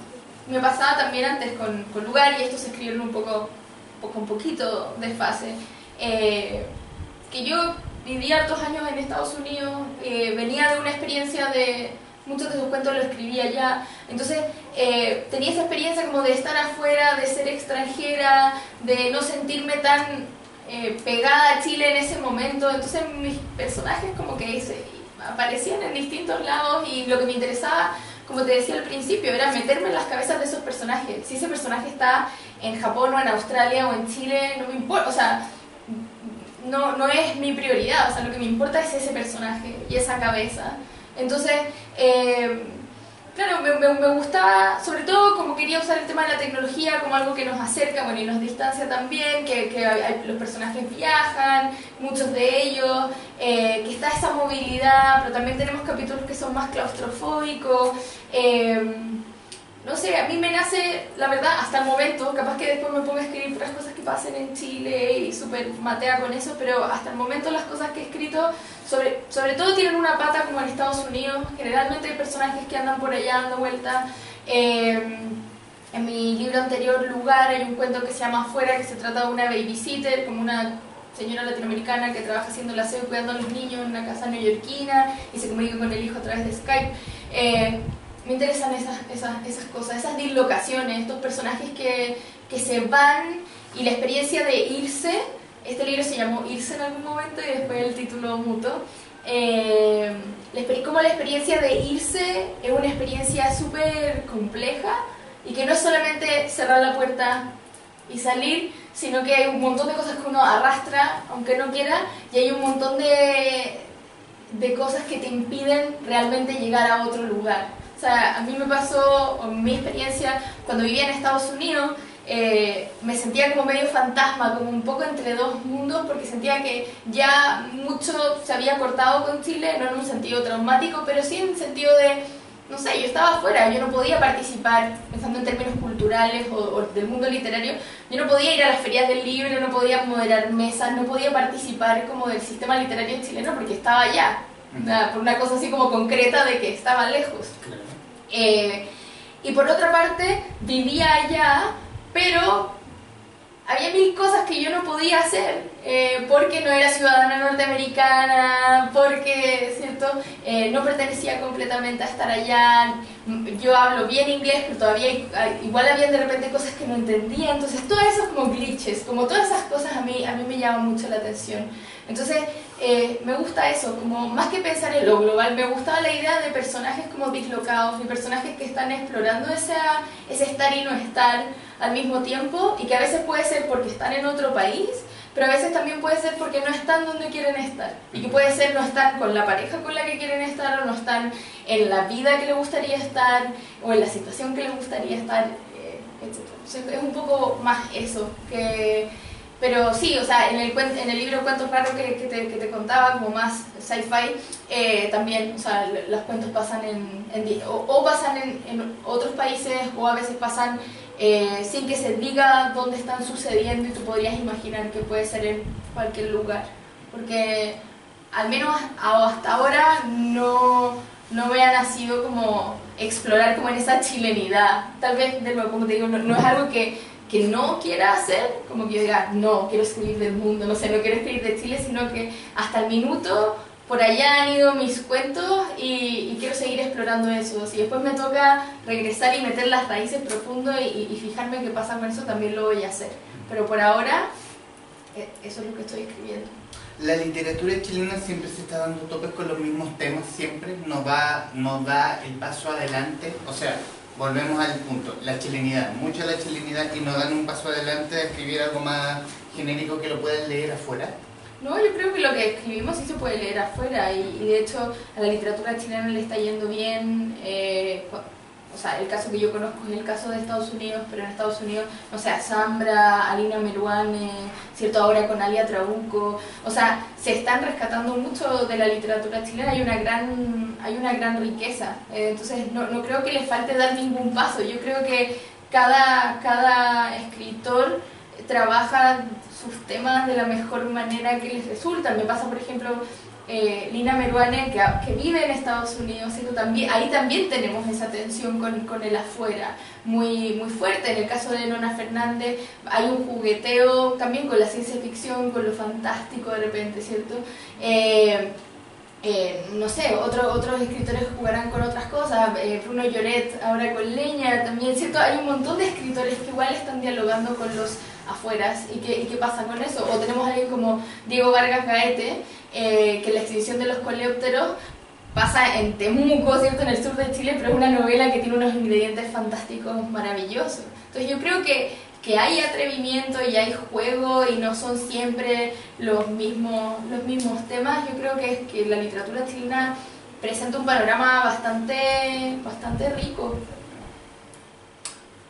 me pasaba también antes con, con Lugar, y estos se escribieron un poco, poco un poquito de fase, eh, que yo viví hartos años en Estados Unidos, eh, venía de una experiencia de, muchos de sus cuentos los escribía allá, entonces eh, tenía esa experiencia como de estar afuera, de ser extranjera, de no sentirme tan eh, pegada a Chile en ese momento, entonces mis personajes como que se, aparecían en distintos lados y lo que me interesaba, como te decía al principio, era meterme en las cabezas de esos personajes. Si ese personaje está en Japón o en Australia o en Chile, no me importa, o sea, no, no es mi prioridad, o sea, lo que me importa es ese personaje y esa cabeza. Entonces, eh, claro, me, me, gustaba, sobre todo como quería usar el tema de la tecnología como algo que nos acerca, bueno, y nos distancia también, que, que los personajes viajan, muchos de ellos, eh, que está esa movilidad, pero también tenemos capítulos que son más claustrofóbicos. Eh, no sé, a mí me nace, la verdad, hasta el momento, capaz que después me pongo a escribir otras cosas que pasen en Chile y súper matea con eso, pero hasta el momento las cosas que he escrito, sobre, sobre todo tienen una pata como en Estados Unidos, generalmente hay personajes que andan por allá dando vuelta. Eh, en mi libro anterior, Lugar, hay un cuento que se llama Afuera, que se trata de una babysitter, como una señora latinoamericana que trabaja haciendo la aseo cuidando a los niños en una casa neoyorquina y se comunica con el hijo a través de Skype. Eh, me interesan esas, esas, esas cosas, esas dislocaciones, estos personajes que, que se van y la experiencia de irse. Este libro se llamó Irse en algún momento y después el título muto. Eh, como la experiencia de irse es una experiencia súper compleja y que no es solamente cerrar la puerta y salir, sino que hay un montón de cosas que uno arrastra, aunque no quiera, y hay un montón de, de cosas que te impiden realmente llegar a otro lugar. O sea, a mí me pasó, en mi experiencia, cuando vivía en Estados Unidos, eh, me sentía como medio fantasma, como un poco entre dos mundos, porque sentía que ya mucho se había cortado con Chile, no en un sentido traumático, pero sí en un sentido de, no sé, yo estaba afuera, yo no podía participar, pensando en términos culturales o, o del mundo literario, yo no podía ir a las ferias del libro, no podía moderar mesas, no podía participar como del sistema literario chileno porque estaba allá, por una cosa así como concreta de que estaba lejos. Eh, y por otra parte, vivía allá, pero había mil cosas que yo no podía hacer eh, porque no era ciudadana norteamericana, porque ¿cierto? Eh, no pertenecía completamente a estar allá. Yo hablo bien inglés, pero todavía igual había de repente cosas que no entendía. Entonces, todas esas como glitches, como todas esas cosas a mí, a mí me llaman mucho la atención. Entonces, eh, me gusta eso, como más que pensar en lo global, me gustaba la idea de personajes como dislocados, de personajes que están explorando esa, ese estar y no estar al mismo tiempo y que a veces puede ser porque están en otro país, pero a veces también puede ser porque no están donde quieren estar y que puede ser no están con la pareja con la que quieren estar o no están en la vida que les gustaría estar o en la situación que les gustaría estar, eh, etc. es un poco más eso que pero sí, o sea, en el, en el libro Cuentos Raros que, te, que te contaba, como más sci-fi, eh, también, o sea, los cuentos pasan en, en o, o, pasan en, en, otros países o a veces pasan eh, sin que se diga dónde están sucediendo y tú podrías imaginar que puede ser en cualquier lugar. Porque al menos hasta ahora no, no me ha nacido como explorar como en esa chilenidad. Tal vez, de nuevo, como te digo, no, es algo que que no quiera hacer, como que yo diga, no, quiero escribir del mundo, no sé, no quiero escribir de Chile, sino que hasta el minuto por allá han ido mis cuentos y, y quiero seguir explorando eso. Si después me toca regresar y meter las raíces profundo y, y, fijarme qué pasa con eso, también lo voy a hacer. Pero por ahora, eso es lo que estoy escribiendo. La literatura chilena siempre se está dando topes con los mismos temas, siempre nos va, nos da el paso adelante, o sea, volvemos al punto, la chilenidad, mucha la chilenidad y nos dan un paso adelante a escribir algo más genérico que lo pueden leer afuera. No, yo creo que lo que escribimos sí se puede leer afuera y, y de hecho a la literatura chilena le está yendo bien. Eh, o sea, el caso que yo conozco es el caso de Estados Unidos, pero en Estados Unidos, o sea, Zambra, Alina Meruane, ¿cierto? Ahora con Alia Trabuco, o sea, se están rescatando mucho de la literatura chilena, hay una gran, hay una gran riqueza, eh, entonces no, no creo que le falte dar ningún paso, yo creo que cada, cada escritor trabaja sus temas de la mejor manera que les resulta. Me pasa, por ejemplo, eh, Lina Meruane, que, vive en Estados Unidos, ahí también tenemos esa tensión con, el afuera muy, muy fuerte. En el caso de Nona Fernández hay un jugueteo también con la ciencia ficción, con lo fantástico de repente, ¿cierto? Eh, eh, no sé, otro, otros escritores jugarán con otras cosas, Bruno Lloret ahora con Leña también, ¿cierto? Hay un montón de escritores que igual están dialogando con los afueras y qué, y qué pasa con eso. O tenemos a alguien como Diego Vargas Gaete, eh, que la extinción de los coleópteros pasa en Temuco, ¿cierto? En el sur de Chile, pero es una novela que tiene unos ingredientes fantásticos maravillosos. Entonces yo creo que que hay atrevimiento y hay juego y no son siempre los mismos, los mismos temas, yo creo que es que la literatura chilena presenta un panorama bastante, bastante rico.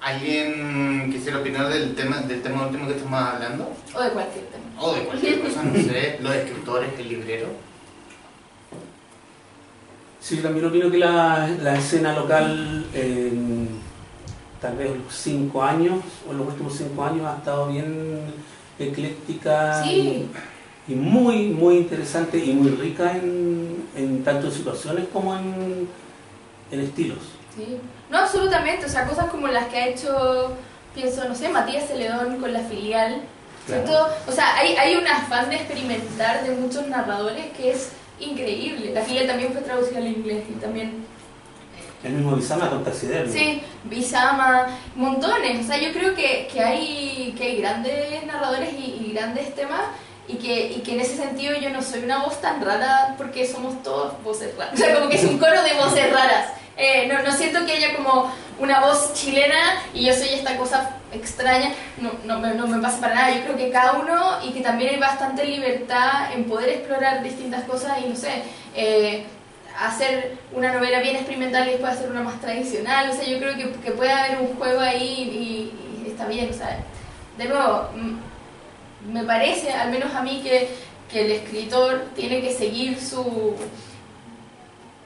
¿Alguien quisiera opinar del tema, del tema último que estamos hablando? O de cualquier tema. O de cualquier cosa, no sé, los escritores, el librero. Sí, también opino que la, la escena local eh, tal vez los cinco años, o los últimos cinco años, ha estado bien ecléctica y, muy, muy interesante y muy rica en, en tanto en situaciones como en, en estilos. Sí, no, absolutamente, o sea, cosas como las que ha hecho, pienso, no sé, Matías Celedón con la filial, o sea, hay, hay un afán de experimentar de muchos narradores que es increíble. La filial también fue traducida al inglés y también el mismo Bisama con Taxidermia. Sí, Bisama, montones. O sea, yo creo que, que, hay, que hay grandes narradores y, grandes temas y que, y que en ese sentido yo no soy una voz tan rara porque somos todos voces raras. O sea, como que es un coro de voces raras. Eh, no, siento que haya como una voz chilena y yo soy esta cosa extraña, no, no, me, pasa para nada, yo creo que cada uno y que también hay bastante libertad en poder explorar distintas cosas y no sé, eh, hacer una novela bien experimental y después hacer una más tradicional. O sea, yo creo que, que puede haber un juego ahí y, está bien. O sea, de nuevo, me parece, al menos a mí, que, que el escritor tiene que seguir su,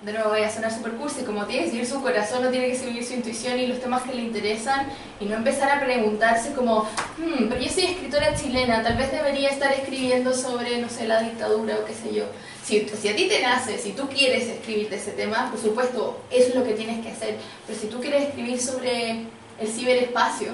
de nuevo voy a sonar super cursi, como tiene que seguir su corazón, no tiene que seguir su intuición y los temas que le interesan y no empezar a preguntarse como, hmm, pero yo soy escritora chilena, tal vez debería estar escribiendo sobre, no sé, la dictadura o qué sé yo. Si, si a ti te nace, si tú quieres escribir de ese tema, por supuesto, eso es lo que tienes que hacer, pero si tú quieres escribir sobre el ciberespacio,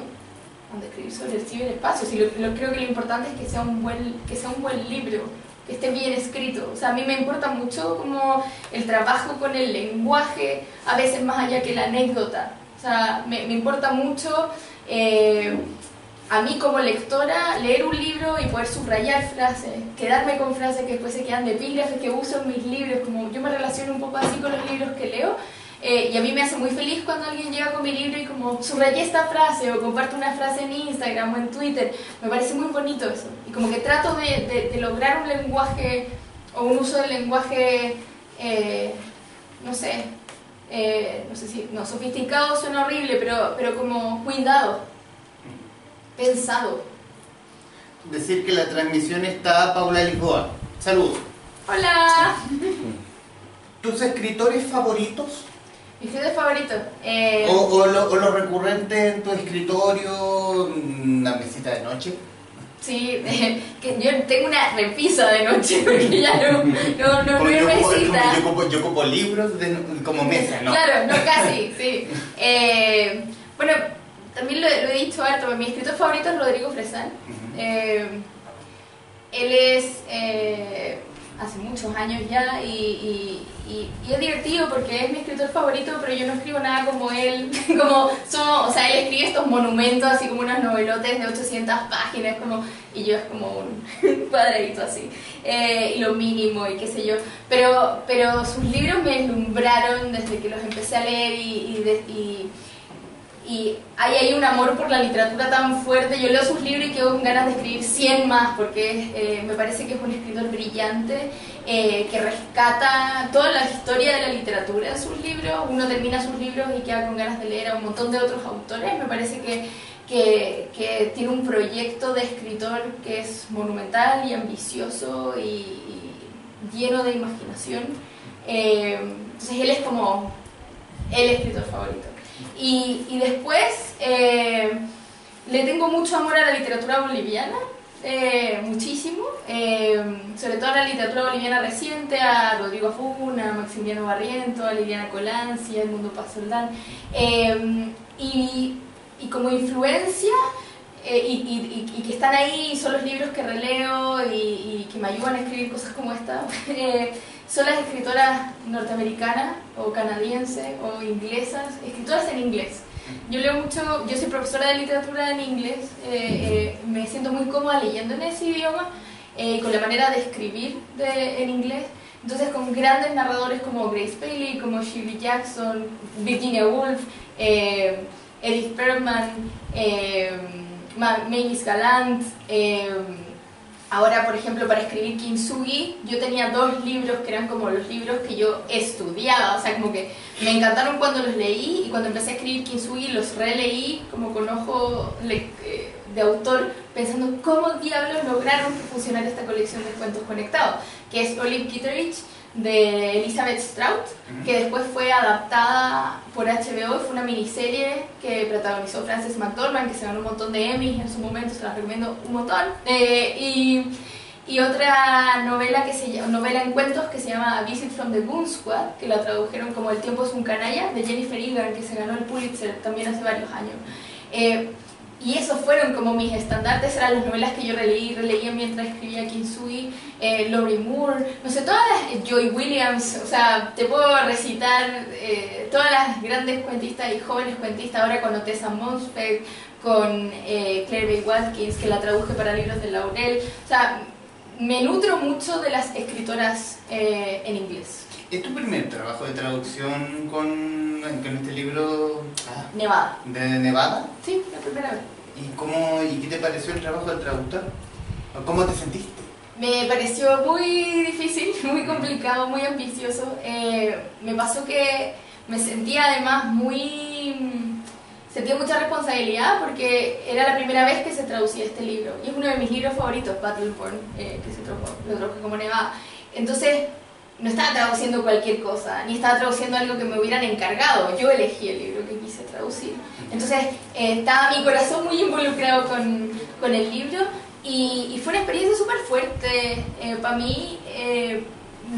donde escribir sobre el ciberespacio, si lo, lo, creo que lo importante es que sea un buen, que sea un buen libro, esté bien escrito. O sea, a mí me importa mucho como el trabajo con el lenguaje, a veces más allá que la anécdota. O sea, me, me importa mucho eh, a mí como lectora leer un libro y poder subrayar frases, quedarme con frases que después se quedan de epígrafes que uso en mis libros, como yo me relaciono un poco así con los libros que leo eh, y a mí me hace muy feliz cuando alguien llega con mi libro y como subrayé esta frase o comparte una frase en Instagram o en Twitter. Me parece muy bonito eso. Y como que trato de, de, lograr un lenguaje o un uso del lenguaje, eh, no sé, eh, no sé si, no, sofisticado suena horrible, pero, pero como cuidado, pensado. Decir que la transmisión está Paula Lisboa. Saludos. Hola. ¿Tus escritores favoritos? Mi escritor favorito. Eh... O, o, lo, o, lo, recurrente en tu escritorio, una mesita de noche. Sí, que yo tengo una repisa de noche porque ya no, no, no, no yo, mesita. Yo, ocupo, yo ocupo libros de, como mesa, ¿no? Claro, no casi, sí. Eh, bueno, también lo, lo, he dicho harto, mi escritor favorito es Rodrigo Fresán. Uh -huh. eh, él es hace muchos años ya y, y, es divertido porque es mi escritor favorito, pero yo no escribo nada como él, como somos, o sea, él escribe estos monumentos así como unos novelotes de 800 páginas como, y yo es como un cuadradito así, eh, y lo mínimo y qué sé yo, pero, pero sus libros me deslumbraron desde que los empecé a leer y, y, de, y y hay ahí un amor por la literatura tan fuerte. Yo leo sus libros y quedo con ganas de escribir 100 más porque eh, me parece que es un escritor brillante eh, que rescata toda la historia de la literatura en sus libros. Uno termina sus libros y queda con ganas de leer a un montón de otros autores. Me parece que, que, tiene un proyecto de escritor que es monumental y ambicioso y, lleno de imaginación. Eh, entonces él es como el escritor favorito. Y, después eh, le tengo mucho amor a la literatura boliviana, eh, muchísimo, eh, sobre todo a la literatura boliviana reciente, a Rodrigo Funa, a Maximiliano Barriento, a Liliana Colanzi, a Mundo Paz Soldán. Y, como influencia, y, que están ahí, son los libros que releo y, que me ayudan a escribir cosas como esta, son las escritoras norteamericanas o canadienses o inglesas, escritoras en inglés. Yo leo mucho, yo soy profesora de literatura en inglés, eh, eh, me siento muy cómoda leyendo en ese idioma eh, con la manera de escribir de, en inglés. Entonces con grandes narradores como Grace Paley, como Shirley Jackson, Virginia Woolf, Edith Bergman, Mavis Galant, Ahora, por ejemplo, para escribir Kintsugi, yo tenía dos libros que eran como los libros que yo estudiaba, o sea, como que me encantaron cuando los leí y cuando empecé a escribir Kintsugi los releí como con ojo eh, de autor, pensando cómo diablos lograron que funcionara esta colección de cuentos conectados, que es Olive Kitteridge de Elizabeth Strout, que después fue adaptada por HBO, fue una miniserie que protagonizó Frances McDormand, que se ganó un montón de Emmys en su momento, se la recomiendo un montón. Eh, y, y, otra novela, que se, novela en cuentos que se llama A Visit from the Goon Squad, que la tradujeron como El tiempo es un canalla, de Jennifer Egan, que se ganó el Pulitzer también hace varios años. Eh, y esos fueron como mis estandartes, eran las novelas que yo releí, releía mientras escribía Kinsui, eh, Laurie Moore, no sé, todas las, eh, Joy Williams, o sea, te puedo recitar eh, todas las grandes cuentistas y jóvenes cuentistas, ahora con Otessa Monsfeld, con eh, Claire Bay Watkins, que la traduje para libros de Laurel, o sea, me nutro mucho de las escritoras en inglés. ¿Es tu primer trabajo de traducción con, con este libro? Ah, Nevada. ¿De Nevada? Sí, la primera vez. ¿Y, cómo, ¿Y qué te pareció el trabajo del traductor? ¿Cómo te sentiste? Me pareció muy difícil, muy complicado, muy ambicioso. Eh, me pasó que me sentía además muy... Sentía mucha responsabilidad porque era la primera vez que se traducía este libro. Y es uno de mis libros favoritos, Battleborn, eh, que se tradujo, lo traduje como Nevada. Entonces no estaba traduciendo cualquier cosa, ni estaba traduciendo algo que me hubieran encargado. Yo elegí el libro que quise traducir. Entonces, eh, estaba mi corazón muy involucrado con, con el libro y, y, fue una experiencia súper fuerte eh, para mí. Eh,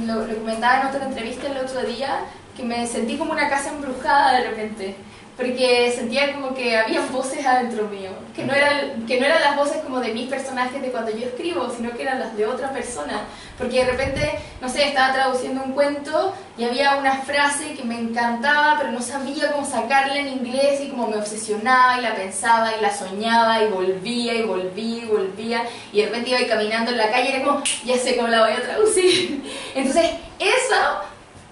lo, lo, comentaba en otra entrevista el otro día, que me sentí como una casa embrujada de repente porque sentía como que había voces adentro mío, que no, eran, que no eran las voces como de mis personajes de cuando yo escribo, sino que eran las de otra persona, porque de repente, no sé, estaba traduciendo un cuento y había una frase que me encantaba, pero no sabía cómo sacarla en inglés y como me obsesionaba y la pensaba y la soñaba y volvía y volvía y volvía. Y de repente iba caminando en la calle y era como, ya sé cómo la voy a traducir. Entonces, eso...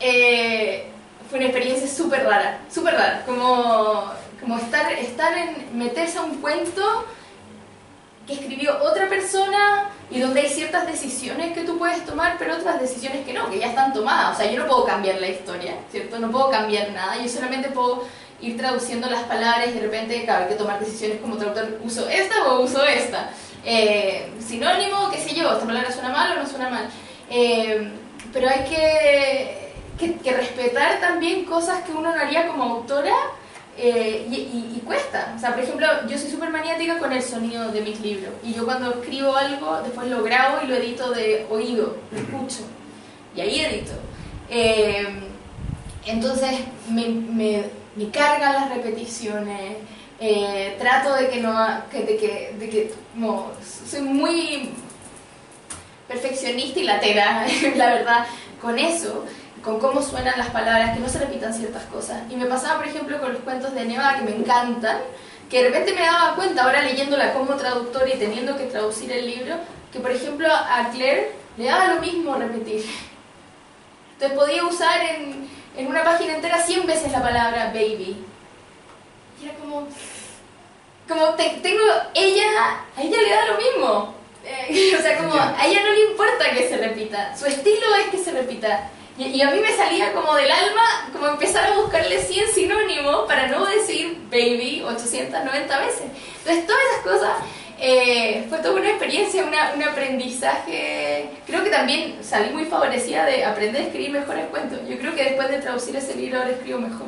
Eh, fue una experiencia súper rara, súper rara, como, como estar, estar en, meterse a un cuento que escribió otra persona y donde hay ciertas decisiones que tú puedes tomar, pero otras decisiones que no, que ya están tomadas. O sea, yo no puedo cambiar la historia, ¿cierto? No puedo cambiar nada, yo solamente puedo ir traduciendo las palabras y de repente, claro, hay que tomar decisiones como traductor, uso esta o uso esta. Eh, sinónimo, qué sé yo, esta palabra suena mal o no suena mal. Eh, pero hay que que, respetar también cosas que uno no haría como autora eh, y, cuesta. O sea, por ejemplo, yo soy súper maniática con el sonido de mis libros. Y yo cuando escribo algo, después lo grabo y lo edito de oído, lo escucho. Y ahí edito. Eh, entonces me, me, me, cargan las repeticiones. Eh, trato de que no. Que, de que, de que no, soy muy perfeccionista y latera, la verdad, con eso con cómo suenan las palabras, que no se repitan ciertas cosas. Y me pasaba, por ejemplo, con los cuentos de Neva, que me encantan, que de repente me daba cuenta, ahora leyéndola como traductor y teniendo que traducir el libro, que por ejemplo a Claire le daba lo mismo repetir. Entonces podía usar en, en una página entera 100 veces la palabra baby. Y era como, como tengo, ella, a ella le da lo mismo. Eh, o sea, como a ella no le importa que se repita, su estilo es que se repita. Y, a mí me salía como del alma, como empezar a buscarle 100 sinónimos para no decir baby 890 veces. Entonces, todas esas cosas eh, fue toda una experiencia, un aprendizaje. Creo que también salí muy favorecida de aprender a escribir mejores cuentos. Yo creo que después de traducir ese libro ahora escribo mejor.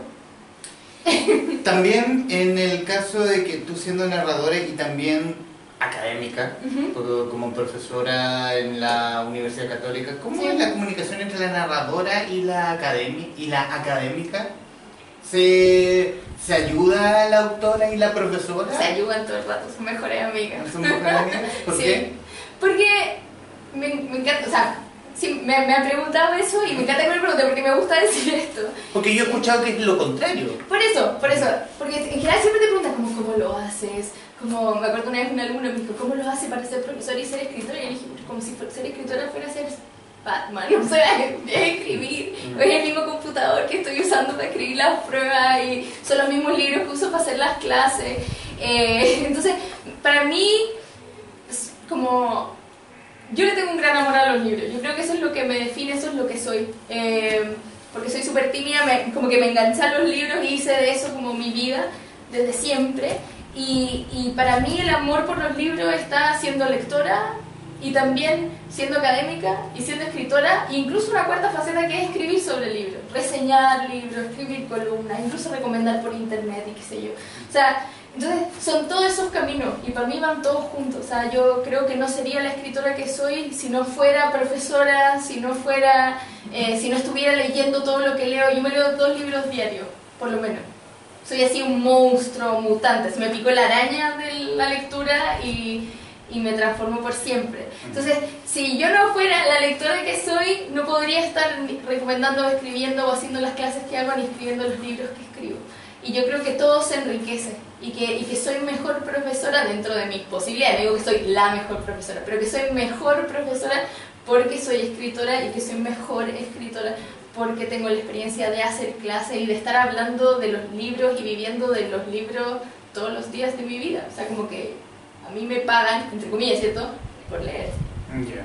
También en el caso de que tú siendo narradora y también académica, como profesora en la Universidad Católica, ¿cómo es la comunicación entre la narradora y la, y la académica? ¿Se, ¿Se ayuda la autora y la profesora? Se ayudan todo el rato, son mejores amigas. ¿Son mejores amigas? ¿Por qué? Porque me, me encanta, o sea, Sí, me, me, han preguntado eso y me encanta que me pregunten porque me gusta decir esto. Porque yo he escuchado que es lo contrario. Por eso, por eso. Porque en general siempre te preguntan como, ¿cómo lo haces? Como, me acuerdo una vez un alumno me dijo, ¿cómo lo hace para ser profesor y ser escritor? Y yo dije, como si ser escritora fuera ser Batman, o sea, es escribir. Mm. Es el mismo computador que estoy usando para escribir las pruebas y son los mismos libros que uso para hacer las clases. Eh, entonces, para mí, como yo le tengo un gran amor a los libros. Yo creo que eso es lo que me define, eso es lo que soy. Eh, porque soy súper tímida, como que me enganché a los libros y hice de eso como mi vida desde siempre. Y, y, para mí el amor por los libros está siendo lectora y también siendo académica y siendo escritora, e incluso una cuarta faceta que es escribir sobre libros, reseñar libros, escribir columnas, incluso recomendar por internet y qué sé yo. O sea, entonces, son todos esos caminos y para mí van todos juntos. O sea, yo creo que no sería la escritora que soy si no fuera profesora, si no fuera, eh, si no estuviera leyendo todo lo que leo. Yo me leo dos libros diarios, por lo menos. Soy así un monstruo mutante. Se me picó la araña de la lectura y, y me transformo por siempre. Entonces, si yo no fuera la lectora que soy, no podría estar recomendando, escribiendo o haciendo las clases que hago ni escribiendo los libros que escribo. Y yo creo que todo se enriquece y que, y que soy mejor profesora dentro de mis posibilidades. digo que soy la mejor profesora, pero que soy mejor profesora porque soy escritora y que soy mejor escritora porque tengo la experiencia de hacer clases y de estar hablando de los libros y viviendo de los libros todos los días de mi vida. O sea, como que a mí me pagan, entre comillas, ¿cierto?, por leer. Ya.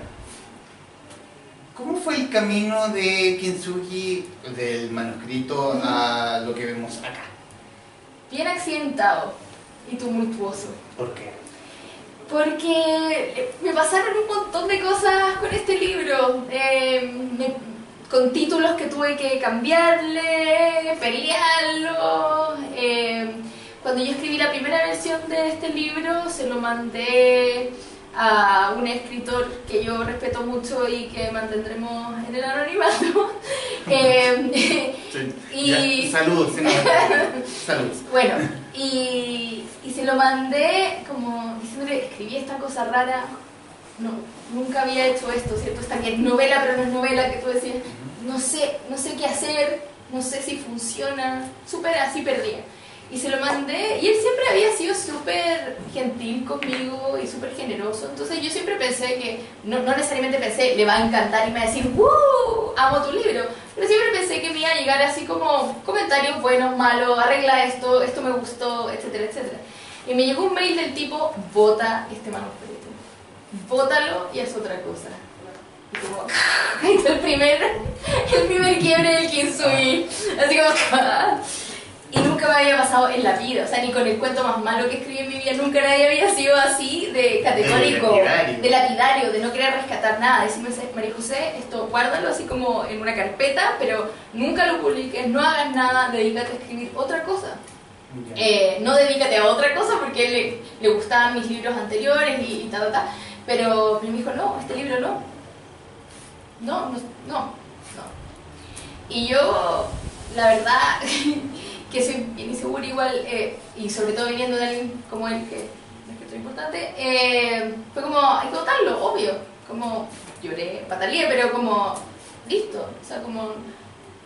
¿Cómo fue el camino de Kintsugi del manuscrito a lo que vemos acá? bien accidentado y tumultuoso. ¿Por qué? Porque me pasaron un montón de cosas con este libro, eh, con títulos que tuve que cambiarle, pelearlo. Eh, cuando yo escribí la primera versión de este libro, se lo mandé a un escritor que yo respeto mucho y que mantendremos en el anonimato. eh, y... Salud, Salud. Bueno, y, y, se lo mandé como diciéndole, escribí esta cosa rara, no, nunca había hecho esto, ¿cierto? Esta que es novela, pero no es novela, que tú decías, no sé, no sé qué hacer, no sé si funciona, súper así perdida y se lo mandé y él siempre había sido súper gentil conmigo y súper generoso. Entonces yo siempre pensé que no, no, necesariamente pensé le va a encantar y me va a decir ¡Uh! amo tu libro pero siempre pensé que me iba a llegar así como comentarios buenos, malos arregla esto, esto me gustó, etcétera, etcétera. Y me llegó un mail del tipo vota este manuscrito vótalo y es otra cosa. Y como el primer el primer quiebre del Kinsui así como y nunca me había pasado en la vida, o sea, ni con el cuento más malo que escribí en mi vida, nunca nadie había sido así de categórico, de lapidario, de, no querer rescatar nada, decirme, María José, esto guárdalo así como en una carpeta, pero nunca lo publiques, no hagas nada, dedícate a escribir otra cosa. Eh, no dedícate a otra cosa porque le, le gustaban mis libros anteriores y, y ta, ta, ta. Pero me dijo, no, este libro no. No, no, no, no. Y yo, la verdad, que soy bien insegura igual, eh, y sobre todo viniendo de alguien como él, que es importante, eh, fue como, hay que votarlo, obvio. Como lloré, pataleé, pero como, listo, o sea, como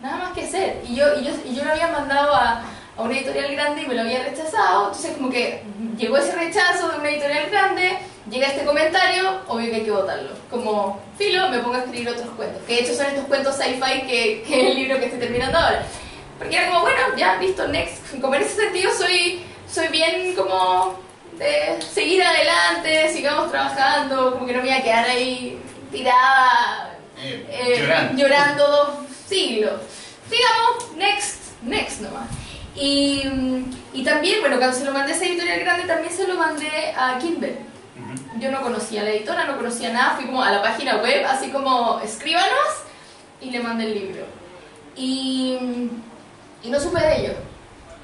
nada más que hacer. Y yo, y yo, y yo lo había mandado a, a una editorial grande y me lo había rechazado, entonces como que llegó ese rechazo de una editorial grande, llega este comentario, obvio que hay que votarlo. Como, filo, me pongo a escribir otros cuentos, que de hecho son estos cuentos sci-fi que, que es el libro que estoy terminando ahora. Porque era como, bueno, ya, listo, next. Como en ese sentido soy, soy bien como de seguir adelante, sigamos trabajando, como que no me voy a quedar ahí tirada Eh, eh, llorando. llorando dos siglos. Digamos, next, next nomás. Y, y también, bueno, cuando se lo mandé a esa editorial grande, también se lo mandé a Kimber. Yo no conocía a la editora, no conocía nada, fui como a la página web, así como escríbanos, y le mandé el libro. Y, y no supe de ellos.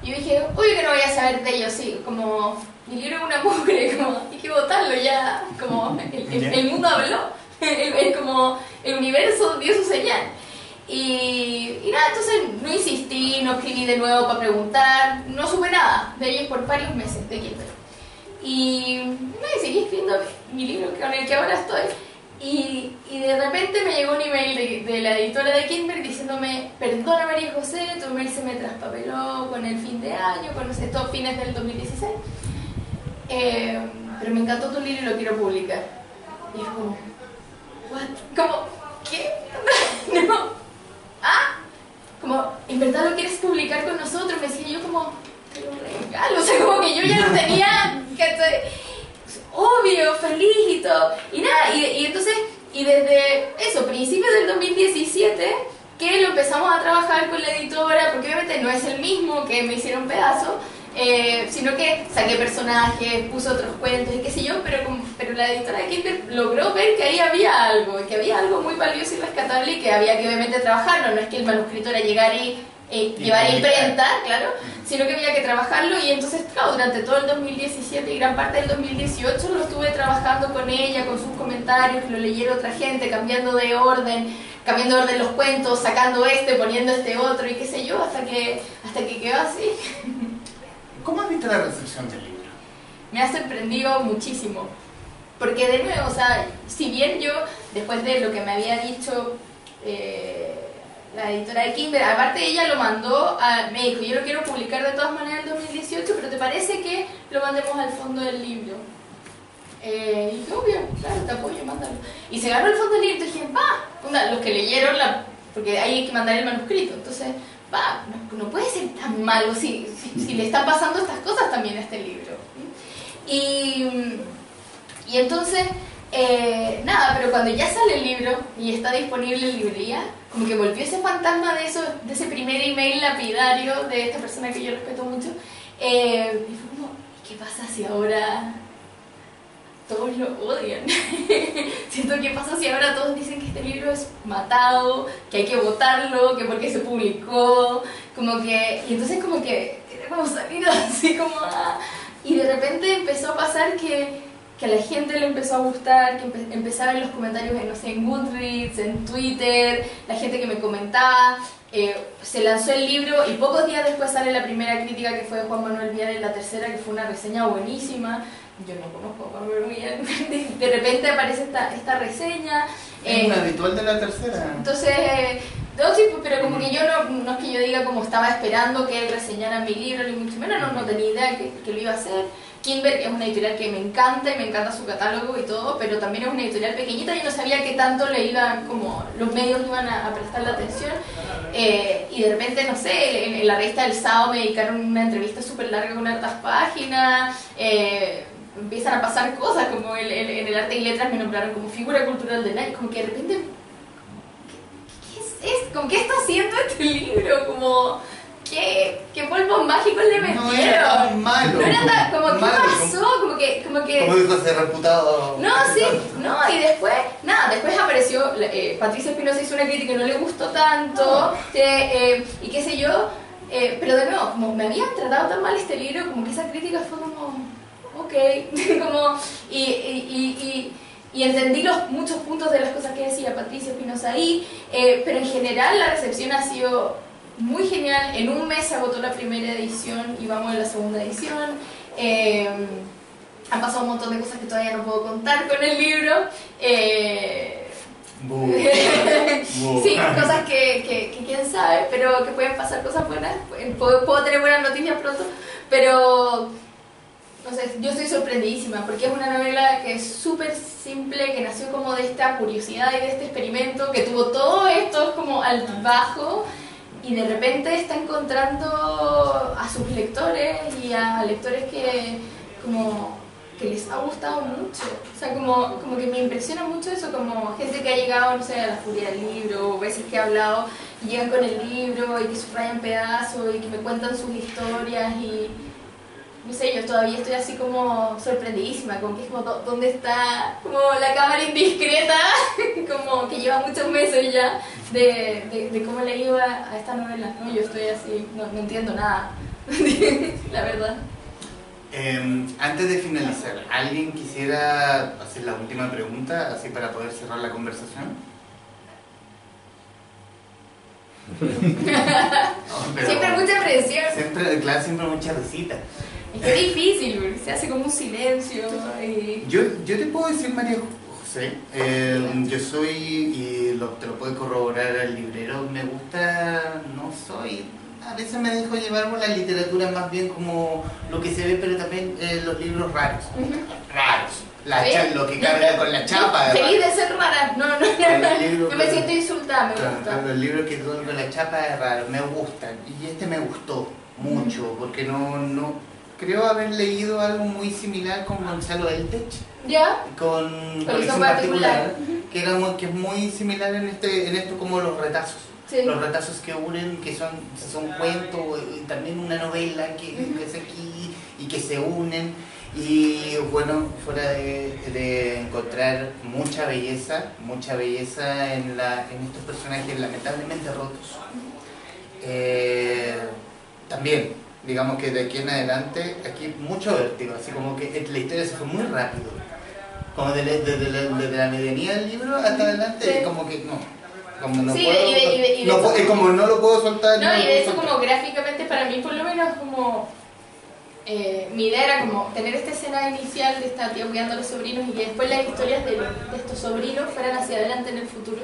Y yo dije, uy, que no voy a saber de ellos, sí, como mi libro es una mugre, como hay que votarlo ya, como el, el- el mundo habló, el, el- como el universo dio su señal. Y, y nada, entonces no insistí, no escribí de nuevo para preguntar, no supe nada de ellos por varios meses de Kindle. Y seguí escribiendo mi libro con el que ahora estoy. Y, y de repente me llegó un email de, de la editora de Kindle diciéndome, perdona María José, tu email se me traspapeló con el fin de año, con estos fines del 2016. Eh, pero me encantó tu libro y lo quiero publicar. Y es como, ¿what? Como, ¿qué? no. ¿Ah? Como, ¿en verdad lo quieres publicar con nosotros? Me decía yo como, regalo. O sea, como que yo ya lo tenía, obvio, feliz y todo. Y nada, y, entonces, y desde eso, principios del 2017, que lo empezamos a trabajar con la editora, porque obviamente no es el mismo que me hicieron pedazo, eh, sino que saqué personajes, puse otros cuentos y qué sé yo, pero, como- pero la editora de Kindle logró ver que ahí había algo, que había algo muy valioso y rescatable y que había que obviamente trabajarlo, no es que el manuscrito era llegar y eh, llevar imprenta, claro, sino que había que trabajarlo y entonces, claro, durante todo el 2017 y gran parte del 2018 lo estuve trabajando con ella, con sus comentarios, lo leyera otra gente, cambiando de orden, cambiando de orden los cuentos, sacando este, poniendo este otro y qué sé yo, hasta que, hasta que quedó así. ¿Cómo has visto la recepción del libro? Me ha sorprendido muchísimo. Porque de nuevo, o sea, si bien yo, después de lo que me había dicho eh, la editora de Kimber, aparte ella lo mandó, a, me dijo, yo lo quiero publicar de todas maneras en 2018, pero ¿te parece que lo mandemos al fondo del libro? Eh, y dije, obvio, claro, te apoyo, mándalo. Y se ganó el fondo del libro, y dije, va, los que leyeron, la, porque hay que mandar el manuscrito, entonces, va, no, no puede ser tan malo si, si, si le están pasando estas cosas también a este libro. Y, y entonces, eh, nada, pero cuando ya sale el libro y está disponible en librería, como que volvió ese fantasma de, eso, de ese primer email lapidario de esta persona que yo respeto mucho. eh, y fue como, ¿y qué pasa si ahora todos lo odian? Siento que pasa si ahora todos dicen que este libro es matado, que hay que votarlo, que porque se publicó, como que... Y entonces como que era como salir así como... ah, y de repente empezó a pasar que, que a la gente le empezó a gustar, que empe- empezaba en los comentarios en, no sé, en Goodreads, en Twitter, la gente que me comentaba. eh, se lanzó el libro y pocos días después sale la primera crítica que fue de Juan Manuel Vial la tercera, que fue una reseña buenísima. Yo no conozco a Juan Manuel Vial. De, repente aparece esta, esta reseña. Es eh, un habitual de la tercera. entonces, eh, no, sí, pero como que yo no, no es que yo diga como estaba esperando que él reseñara mi libro, ni mucho menos, no, no tenía idea que, que lo iba a hacer. Kimber es una editorial que me encanta y me encanta su catálogo y todo, pero también es una editorial pequeñita y no sabía qué tanto le iban, como los medios iban a, prestar la atención. Eh, y de repente, no sé, en, la revista del sábado me dedicaron una entrevista súper larga con hartas páginas. eh, empiezan a pasar cosas, como en el arte y letras me nombraron como figura cultural del año, como que de repente ¿qué es esto? ¿Con qué está haciendo este libro? Como, ¿qué, qué polvos mágicos le metieron? No era tan malo. No era tan- como, ¿qué Malo, pasó? Como que, como que... Como dijo ese reputado. No, sí, no, y después, nada, después apareció, eh, Patricia Espinosa hizo una crítica que no le gustó tanto, eh, eh, y qué sé yo, eh, pero de nuevo, como me habían tratado tan mal este libro, como que esa crítica fue como, ok, como, y, y, y, y- y entendí los muchos puntos de las cosas que decía Patricia Espinosa ahí, eh, pero en general la recepción ha sido muy genial, en un mes se agotó la primera edición y vamos en la segunda edición. eh, han pasado un montón de cosas que todavía no puedo contar con el libro. Eh, sí, cosas que, que, que quién sabe, pero que pueden pasar cosas buenas. Puedo, puedo tener buenas noticias pronto, pero no sé, yo estoy sorprendidísima porque es una novela que es súper simple, que nació como de esta curiosidad y de este experimento, que tuvo todo esto como altibajo y y de repente está encontrando a sus lectores y a lectores que como que les ha gustado mucho. O sea, como, como que me impresiona mucho eso, como gente que ha llegado, no sé, a la furia del libro, o veces que he hablado, y llegan con el libro y que subrayan pedazos y que me cuentan sus historias y no sé, yo todavía estoy así como sorprendidísima, como que es como, ¿dónde está como la cámara indiscreta? como que lleva muchos meses ya de, de, cómo le iba a esta novela, ¿no? Yo estoy así, no, no entiendo nada, la verdad. Em, antes de finalizar, ¿alguien quisiera hacer la última pregunta, así para poder cerrar la conversación? siempre mucha presión. Siempre, claro, siempre mucha risita. Es difícil, se hace como un silencio. Yo, yo te puedo decir, María José, em, yo soy, y lo, te lo puede corroborar el librero, me gusta, no soy a veces me dejo llevar por la literatura más bien como lo que se ve, pero también eh, los libros raros. Raros. La lo que carga con la chapa. Feliz de ser rara. No, no, no. Yo me siento insultada, me gusta. Los libros que son con la chapa es raro, me gustan. Y este me gustó mucho, porque no, no creo haber leído algo muy similar con Gonzalo Eltech. ¿Ya? Con Colección Particular, que, era muy, que es muy similar en, este, en esto como los retazos los retazos que unen, que son, son cuentos, y también una novela que, es aquí y que se unen. Y bueno, fuera de, encontrar mucha belleza, mucha belleza en, la, en estos personajes lamentablemente rotos. Eh, también, digamos que de aquí en adelante, aquí mucho vértigo, así como que la historia se fue muy rápido. Como desde, desde, la medianía del libro hasta adelante, como que no, como no puedo, y como no lo puedo soltar. No, y de eso como gráficamente para mí por lo menos como eh, mi idea era como tener esta escena inicial de esta tía cuidando a los sobrinos y que después las historias de, estos sobrinos fueran hacia adelante en el futuro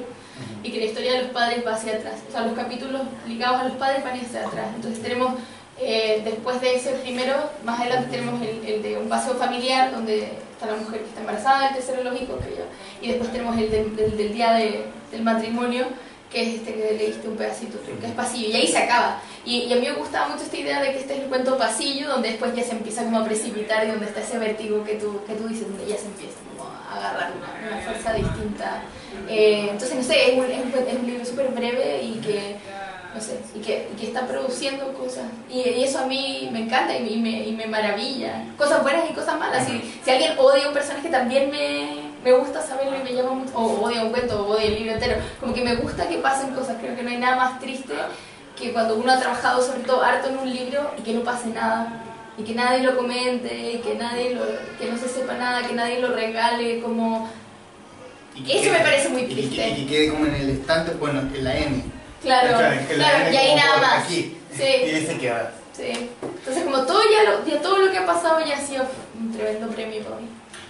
y que la historia de los padres va hacia atrás. O sea, los capítulos ligados a los padres van hacia atrás. Entonces tenemos, eh, después de ese primero, más adelante tenemos el, de un paseo familiar donde está la mujer que está embarazada, el tercero de hijos, creo y después tenemos el del, día del matrimonio, que es este que leíste un pedacito, que es pasillo, y ahí se acaba. Y, a mí me gustaba mucho esta idea de que este es el cuento pasillo, donde después ya se empieza como a precipitar y donde está ese vértigo que tú, que tú dices, donde ya se empieza como a agarrar una, fuerza distinta. Eh, entonces, no sé, es un, es un libro súper breve y que no sé, y que, que está produciendo cosas. Y, eso a mí me encanta y, me, y me maravilla. Cosas buenas y cosas malas. Si, si alguien odia un personaje, también me, me gusta saberlo y me llama mucho. O odia un cuento, o odia el libro entero. Como que me gusta que pasen cosas. Creo que no hay nada más triste que cuando uno ha trabajado, sobre todo harto en un libro, y que no pase nada. Y que nadie lo comente, y que, nadie lo, que no se sepa nada, que nadie lo regale, como... Eso me parece muy triste. Y que, quede como en el estante, bueno, en la M Claro, claro, y ahí nada más. Aquí, sí. Y dice que va. Sí. Entonces como todo ya, lo, ya todo lo que ha pasado ya ha sido un tremendo premio para mí.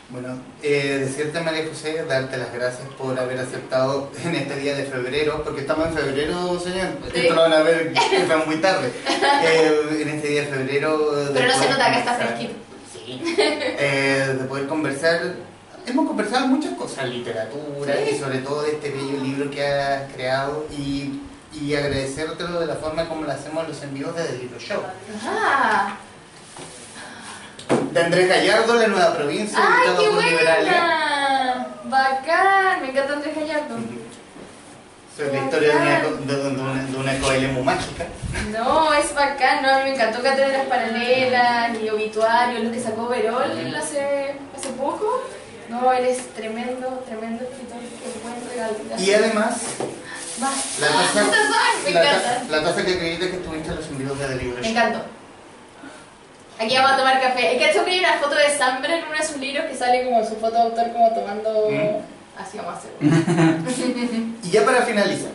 Bueno, eh, decirte María José, darte las gracias por haber aceptado en este día de febrero, porque estamos en febrero, señor, esto lo van a ver muy tarde, eh, en este día de febrero... Pero no se nota que está fresquito. Sí. Eh, de poder conversar, hemos conversado muchas cosas, literatura y sobre todo de este bello libro que has creado y y agradecértelo de la forma como lo hacemos los envíos de The Libro Show. Ah. De Andrés Gallardo, La Nueva Provincia, ¡Ay, qué buena! Bacán, me encanta Andrés Gallardo. Es la historia de una, de, una, de muy mágica. No, es bacán, no, me encantó Cátedras Paralelas y Obituarios, lo que sacó Verol hace, hace poco. No, eres tremendo, tremendo escritor, qué buen regalo. Y además, la taza, me la, la taza que creíste que estuviste en los envíos de libro. Me encantó. Aquí vamos a tomar café. Es que hecho que hay una foto de Sambre en uno de sus libros que sale como su foto de autor como tomando... ¿Mm? Así vamos a hacer. y ya para finalizar,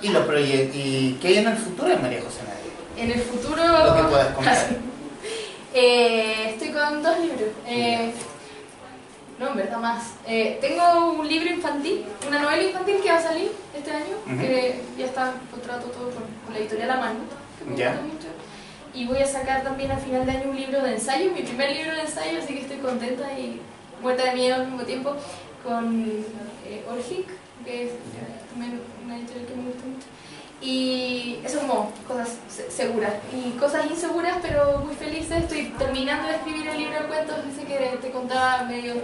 ¿y los proyectos? ¿Y qué hay en el futuro de María José Nadia? En el futuro... Lo que puedas contar. eh, estoy con dos libros. Eh, no, en verdad más. Eh, tengo un libro infantil, una novela infantil que va a salir este año, que ya está contrato todo con, la editorial Mano, que me gusta mucho. Y voy a sacar también a final de año un libro de ensayo, mi primer libro de ensayo, así que estoy contenta y muerta de miedo al mismo tiempo, con eh, Orgic, que es también una editorial que me gusta mucho. Y eso como seguras y cosas inseguras, pero muy felices. Estoy terminando de escribir el libro de cuentos, ese que te contaba medio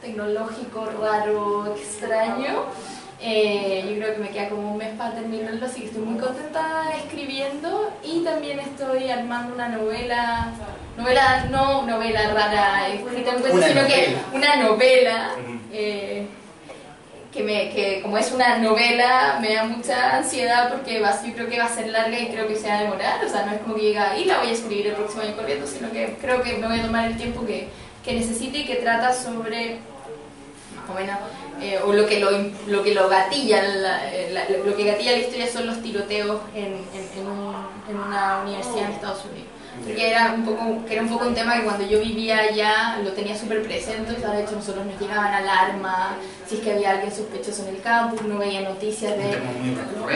tecnológico, raro, extraño. Eh, yo creo que me queda como un mes para terminarlo, así que estoy muy contenta escribiendo y también estoy armando una novela, novela no novela rara escrita en cuento, sino que una novela. Eh, que, me, que como es una novela me da mucha ansiedad porque va, yo creo que va a ser larga y creo que se va a demorar, o sea, no es como que llega y la voy a escribir el próximo año corriendo, sino que creo que me voy a tomar el tiempo que, que necesite y que trata sobre, eh, o lo que lo, lo, que lo gatilla, lo que gatilla la historia son los tiroteos en, en, en una universidad en Estados Unidos que era un poco que era un poco un tema que cuando yo vivía allá lo tenía súper presente, de hecho nosotros nos llegaban alarmas, si es que había alguien sospechoso en el campus, no veía noticias de...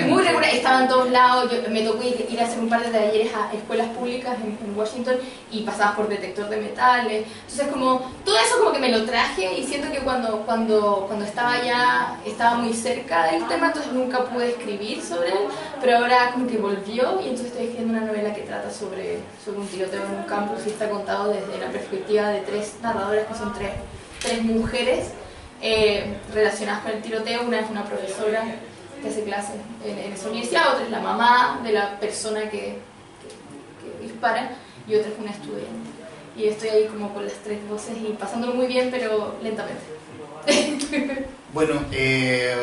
Muy recurrente. estaba en todos lados, yo, me tocó ir, a hacer un par de talleres a escuelas públicas en, Washington y pasabas por detector de metales, entonces como todo eso como que me lo traje y siento que cuando, cuando, cuando estaba allá estaba muy cerca del tema, entonces nunca pude escribir sobre él, pero ahora como que volvió y entonces estoy escribiendo una novela que trata sobre, sobre un tiroteo en un campus y está contado desde la perspectiva de tres narradores que son tres, tres mujeres eh, relacionadas con el tiroteo. Una es una profesora que hace clases en, esa universidad, otra es la mamá de la persona que, que, dispara y otra es una estudiante. Y estoy ahí como con las tres voces y pasándolo muy bien, pero lentamente. bueno, eh,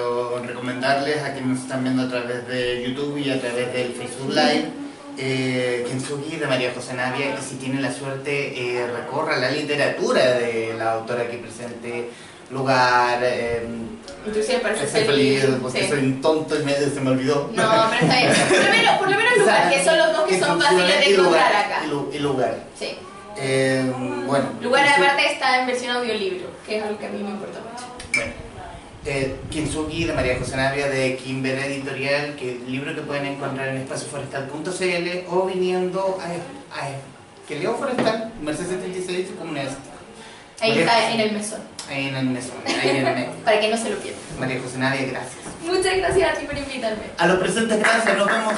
recomendarles a quienes nos están viendo a través de YouTube y a través del Facebook Live eh, Kintsugi de María José Navia y si tiene la suerte eh, recorra la literatura de la autora aquí presente lugar eh, inclusive parece ser feliz porque soy un tonto y medio se me olvidó. No pero está bien. Por lo menos, por lo menos lugar que son los dos que son fáciles de encontrar acá. y, lugar. Sí. Eh, bueno lugar aparte está en versión audiolibro que es algo que a mí me importa mucho. Bueno eh, Kintsugi de María José Navia de Kimber Editorial, que libro que pueden encontrar en espacioforestal.cl o viniendo a, a, que Leo Forestal, Mercedes 76 Comunidad Ahí está en el mesón. Ahí en el mesón, ahí en el medio. Para que no se lo pierdan. María José Navia, gracias. Muchas gracias a ti por invitarme. A los presentes, gracias, nos vemos.